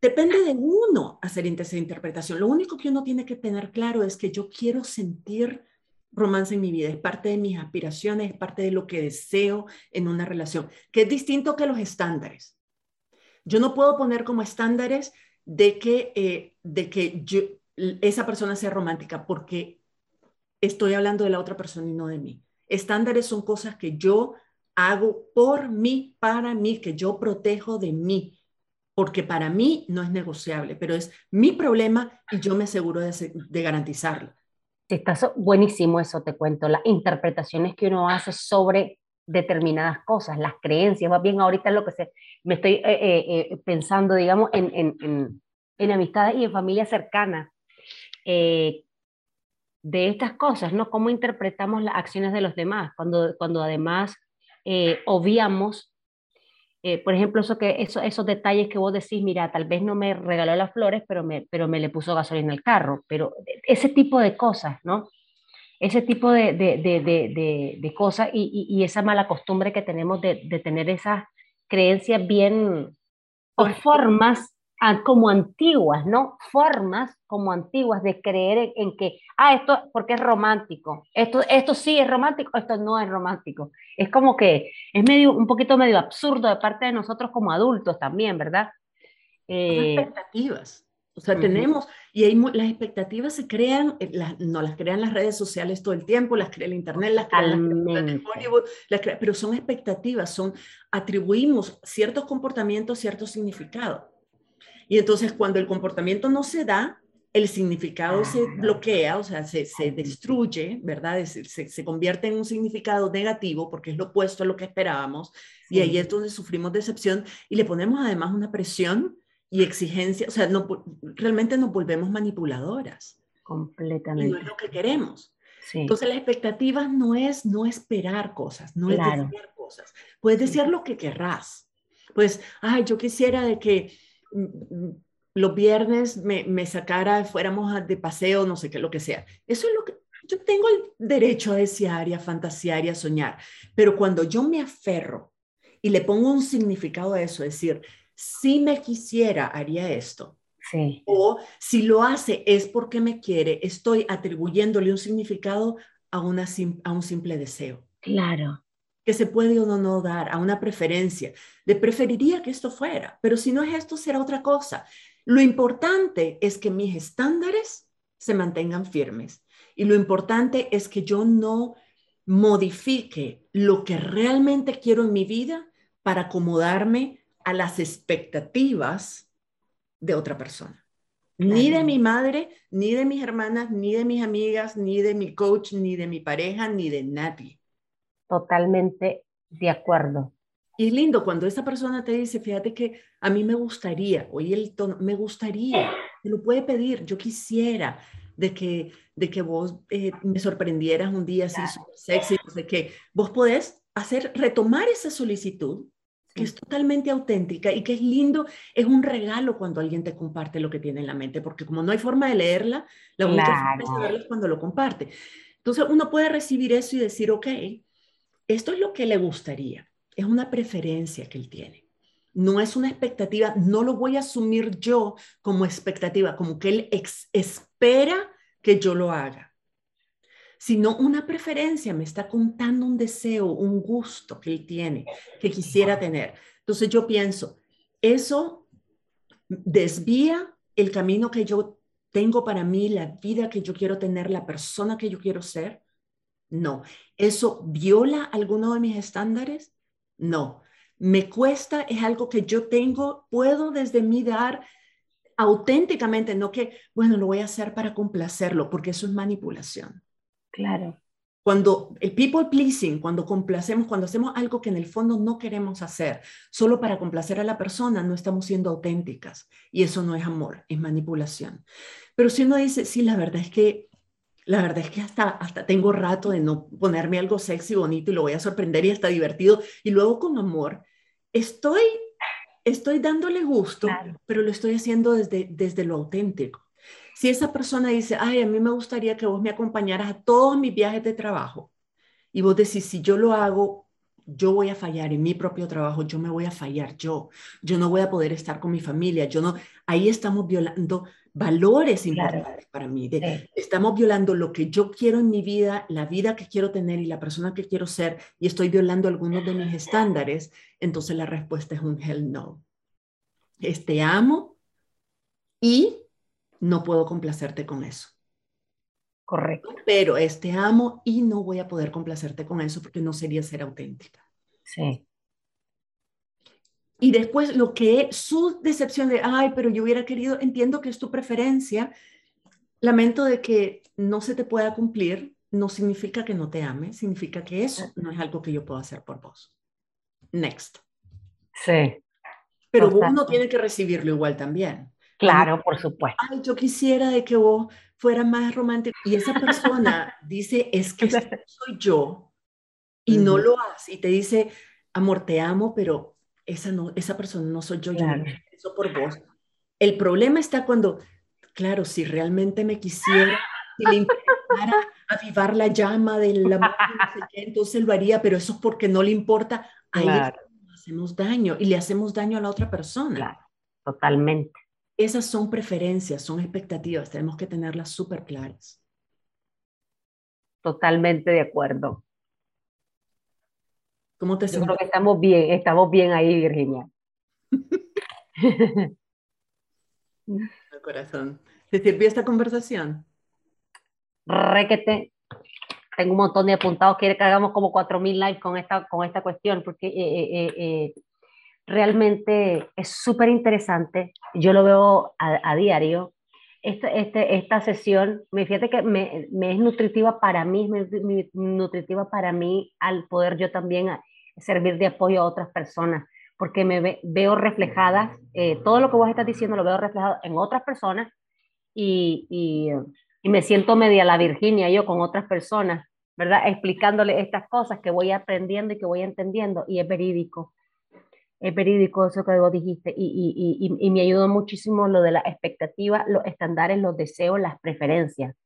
Depende de uno hacer esa interpretación. Lo único que uno tiene que tener claro es que yo quiero sentir romance en mi vida, es parte de mis aspiraciones, es parte de lo que deseo en una relación, que es distinto que los estándares. Yo no puedo poner como estándares de que, eh, de que yo, esa persona sea romántica porque estoy hablando de la otra persona y no de mí. Estándares son cosas que yo hago por mí, para mí, que yo protejo de mí, porque para mí no es negociable, pero es mi problema y yo me aseguro de, de garantizarlo. Está buenísimo eso, te cuento, las interpretaciones que uno hace sobre determinadas cosas, las creencias, más bien ahorita lo que se, me estoy eh, eh, eh, pensando, digamos, en, en, en, en, amistades y en familias cercanas, de estas cosas, ¿no? Cómo interpretamos las acciones de los demás, cuando, cuando además obviamos eh, por ejemplo, eso que, eso, esos detalles que vos decís, mira, tal vez no me regaló las flores, pero me, pero me le puso gasolina al carro, pero ese tipo de cosas, ¿no? Ese tipo de, de, de, de cosas y, y, esa mala costumbre que tenemos de, tener esas creencias bien o formas como antiguas, ¿no? Formas como antiguas de creer en, que, ah, esto porque es romántico, esto, esto sí es romántico, esto no es romántico. Es como que es medio, un poquito medio absurdo de parte de nosotros como adultos también, ¿verdad? Eh, expectativas. O sea, tenemos, y hay, las expectativas se crean, eh, no las crean las redes sociales todo el tiempo, las crea el Internet, las crean Hollywood, pero son expectativas, son, atribuimos ciertos comportamientos, cierto significado. Y entonces cuando el comportamiento no se da, el significado se bloquea, o sea, se, se destruye, ¿verdad? Se, se, convierte en un significado negativo porque es lo opuesto a lo que esperábamos. Y ahí es donde sufrimos decepción y le ponemos además una presión y exigencia, o sea, no, realmente nos volvemos manipuladoras. Completamente. Y no es lo que queremos. Entonces las expectativas no es no esperar cosas, no es desear cosas. Puedes desear lo que querrás. Pues, ay, yo quisiera de que los viernes me, me sacara, fuéramos de paseo, no sé qué, lo que sea. Eso es lo que yo tengo el derecho a desear y a fantasear y a soñar. Pero cuando yo me aferro y le pongo un significado a eso, es decir, si me quisiera, haría esto. Sí. O si lo hace es porque me quiere, estoy atribuyéndole un significado a, una, a un simple deseo. Claro que se puede o no dar, a una preferencia, de preferiría que esto fuera, pero si no es esto, será otra cosa. Lo importante es que mis estándares se mantengan firmes y lo importante es que yo no modifique lo que realmente quiero en mi vida para acomodarme a las expectativas de otra persona. Ni de mi madre, ni de mis hermanas, ni de mis amigas, ni de mi coach, ni de mi pareja, ni de nadie. Totalmente de acuerdo. Y es lindo cuando esa persona te dice, fíjate que a mí me gustaría, oye el tono, me gustaría, te lo puede pedir, yo quisiera de que, de que vos eh, me sorprendieras un día así súper sexy, de que vos podés hacer, retomar esa solicitud que es totalmente auténtica y que es lindo, es un regalo cuando alguien te comparte lo que tiene en la mente, porque como no hay forma de leerla, la única forma es cuando lo comparte. Entonces uno puede recibir eso y decir, ok, esto es lo que le gustaría, es una preferencia que él tiene. No es una expectativa, no lo voy a asumir yo como expectativa, como que él espera que yo lo haga, sino una preferencia, me está contando un deseo, un gusto que él tiene, que quisiera tener. Entonces yo pienso, eso desvía el camino que yo tengo para mí, la vida que yo quiero tener, la persona que yo quiero ser, no. ¿Eso viola alguno de mis estándares? No. ¿Me cuesta? ¿Es algo que yo tengo? ¿Puedo desde mí dar auténticamente? No que, bueno, lo voy a hacer para complacerlo, porque eso es manipulación. Claro. Cuando el people pleasing, cuando complacemos, cuando hacemos algo que en el fondo no queremos hacer, solo para complacer a la persona, no estamos siendo auténticas. Y eso no es amor, es manipulación. Pero si uno dice, sí, la verdad es que la verdad es que hasta, hasta tengo rato de no ponerme algo sexy, bonito y lo voy a sorprender y hasta divertido. Y luego con amor, estoy, estoy dándole gusto, pero lo estoy haciendo desde, desde lo auténtico. Si esa persona dice, ay, a mí me gustaría que vos me acompañaras a todos mis viajes de trabajo, y vos decís, si yo lo hago, yo voy a fallar en mi propio trabajo, yo me voy a fallar yo, yo no voy a poder estar con mi familia, yo no, ahí estamos violando valores importantes para mí. Estamos violando lo que yo quiero en mi vida, la vida que quiero tener y la persona que quiero ser, y estoy violando algunos de mis estándares, entonces la respuesta es un hell no. Es te amo y no puedo complacerte con eso. Correcto. Pero es te amo y no voy a poder complacerte con eso porque no sería ser auténtica. Sí. Y después lo que su decepción de, ay, pero yo hubiera querido, entiendo que es tu preferencia, lamento de que no se te pueda cumplir, no significa que no te ame, significa que eso no es algo que yo puedo hacer por vos. Next. Sí. Pero uno tiene que recibirlo igual también. Claro, por supuesto. Ay, yo quisiera de que vos fueras más romántico. Y esa persona dice, es que soy yo, y no lo hace, y te dice, amor, te amo, pero esa, no, esa persona no soy yo, yo eso por vos. El problema está cuando, claro, si realmente me quisiera, si le avivar la llama del amor, entonces lo haría, pero eso es porque no le importa, ahí hacemos daño y le hacemos daño a la otra persona. Claro, totalmente. Esas son preferencias, son expectativas, tenemos que tenerlas súper claras. Totalmente de acuerdo. ¿Cómo te sientes? creo que estamos bien, estamos bien ahí, Virginia. El corazón. ¿Te sirvió esta conversación? Requete. Tengo un montón de apuntados. Quiere que hagamos como 4.000 likes con esta, con esta cuestión, porque eh, eh, eh, realmente es súper interesante. Yo lo veo a, diario. Este, este, esta sesión, me fíjate que me, me es nutritiva para mí, es nutritiva para mí al poder yo también servir de apoyo a otras personas, porque me veo reflejadas, eh, todo lo que vos estás diciendo lo veo reflejado en otras personas y, y, y, me siento media la Virginia yo con otras personas, ¿verdad? Explicándole estas cosas que voy aprendiendo y que voy entendiendo y es verídico. Es verídico eso que vos dijiste y, y, y me ayudó muchísimo lo de la expectativa, los estándares, los deseos, las preferencias.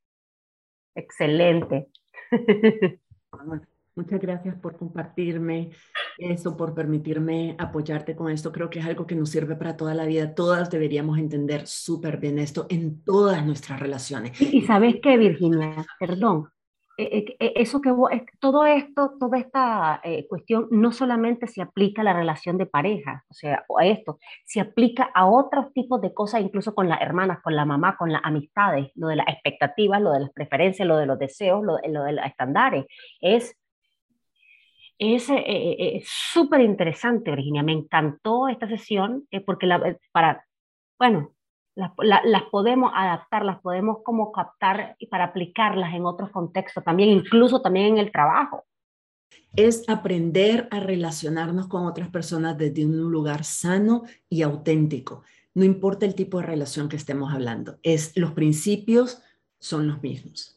Excelente. Muchas gracias por compartirme eso, por permitirme apoyarte con esto. Creo que es algo que nos sirve para toda la vida. Todas deberíamos entender súper bien esto en todas nuestras relaciones. Y, sabes qué, Virginia, perdón, e, e, e, eso que todo esto, toda esta eh, cuestión no solamente se aplica a la relación de pareja, o sea, a esto, se aplica a otros tipos de cosas, incluso con las hermanas, con la mamá, con las amistades, lo de las expectativas, lo de las preferencias, lo de los deseos, lo, lo de los estándares. Es es eh, eh, eh, súper interesante, Virginia. Me encantó esta sesión porque la, para, bueno, las, las, podemos adaptar, las podemos como captar y para aplicarlas en otros contextos también, incluso también en el trabajo. Es aprender a relacionarnos con otras personas desde un lugar sano y auténtico. No importa el tipo de relación que estemos hablando, es los principios son los mismos.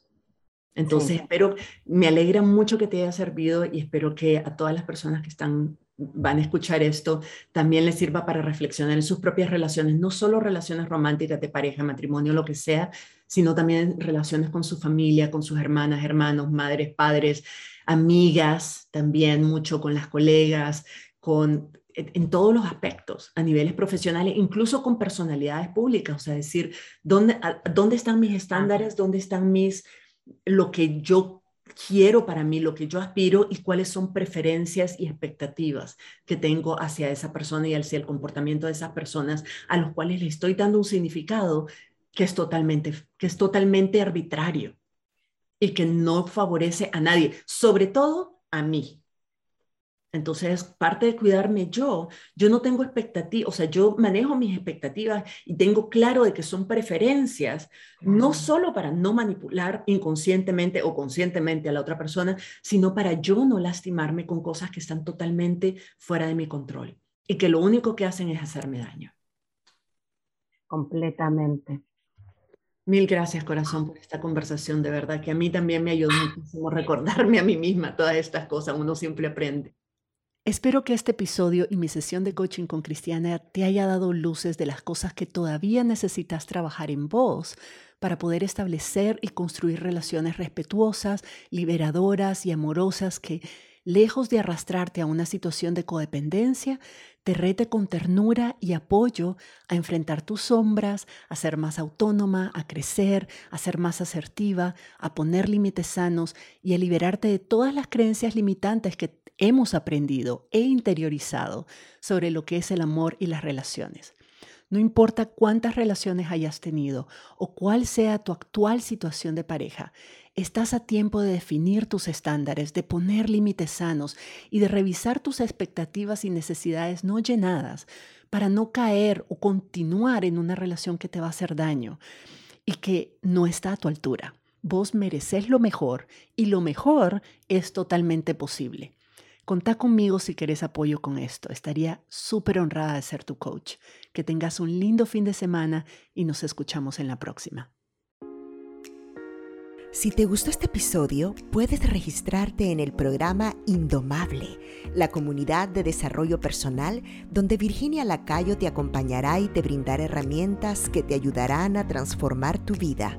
Entonces, espero, me alegra mucho que te haya servido y espero que a todas las personas que están van a escuchar esto, también les sirva para reflexionar en sus propias relaciones, no solo relaciones románticas de pareja, matrimonio, lo que sea, sino también relaciones con su familia, con sus hermanas, hermanos, madres, padres, amigas, también mucho con las colegas, con en todos los aspectos, a niveles profesionales, incluso con personalidades públicas, o sea, decir, ¿dónde, dónde están mis estándares? ¿Dónde están mis lo que yo quiero para mí, lo que yo aspiro y cuáles son preferencias y expectativas que tengo hacia esa persona y hacia el comportamiento de esas personas a los cuales le estoy dando un significado que es totalmente, que es totalmente arbitrario y que no favorece a nadie, sobre todo a mí. Entonces, parte de cuidarme yo, yo no tengo expectativas, o sea, yo manejo mis expectativas y tengo claro de que son preferencias, no solo para no manipular inconscientemente o conscientemente a la otra persona, sino para yo no lastimarme con cosas que están totalmente fuera de mi control y que lo único que hacen es hacerme daño. Completamente. Mil gracias, corazón, por esta conversación. De verdad que a mí también me ayudó muchísimo recordarme a mí misma todas estas cosas. Uno siempre aprende. Espero que este episodio y mi sesión de coaching con Cristiana te haya dado luces de las cosas que todavía necesitas trabajar en vos para poder establecer y construir relaciones respetuosas, liberadoras y amorosas que, lejos de arrastrarte a una situación de codependencia, te rete con ternura y apoyo a enfrentar tus sombras, a ser más autónoma, a crecer, a ser más asertiva, a poner límites sanos y a liberarte de todas las creencias limitantes que hemos aprendido e interiorizado sobre lo que es el amor y las relaciones. No importa cuántas relaciones hayas tenido o cuál sea tu actual situación de pareja, estás a tiempo de definir tus estándares, de poner límites sanos y de revisar tus expectativas y necesidades no llenadas para no caer o continuar en una relación que te va a hacer daño y que no está a tu altura. Vos mereces lo mejor y lo mejor es totalmente posible. Contá conmigo si querés apoyo con esto. Estaría súper honrada de ser tu coach. Que tengas un lindo fin de semana y nos escuchamos en la próxima. Si te gustó este episodio, puedes registrarte en el programa Indomable, la comunidad de desarrollo personal donde Virginia Lacayo te acompañará y te brindará herramientas que te ayudarán a transformar tu vida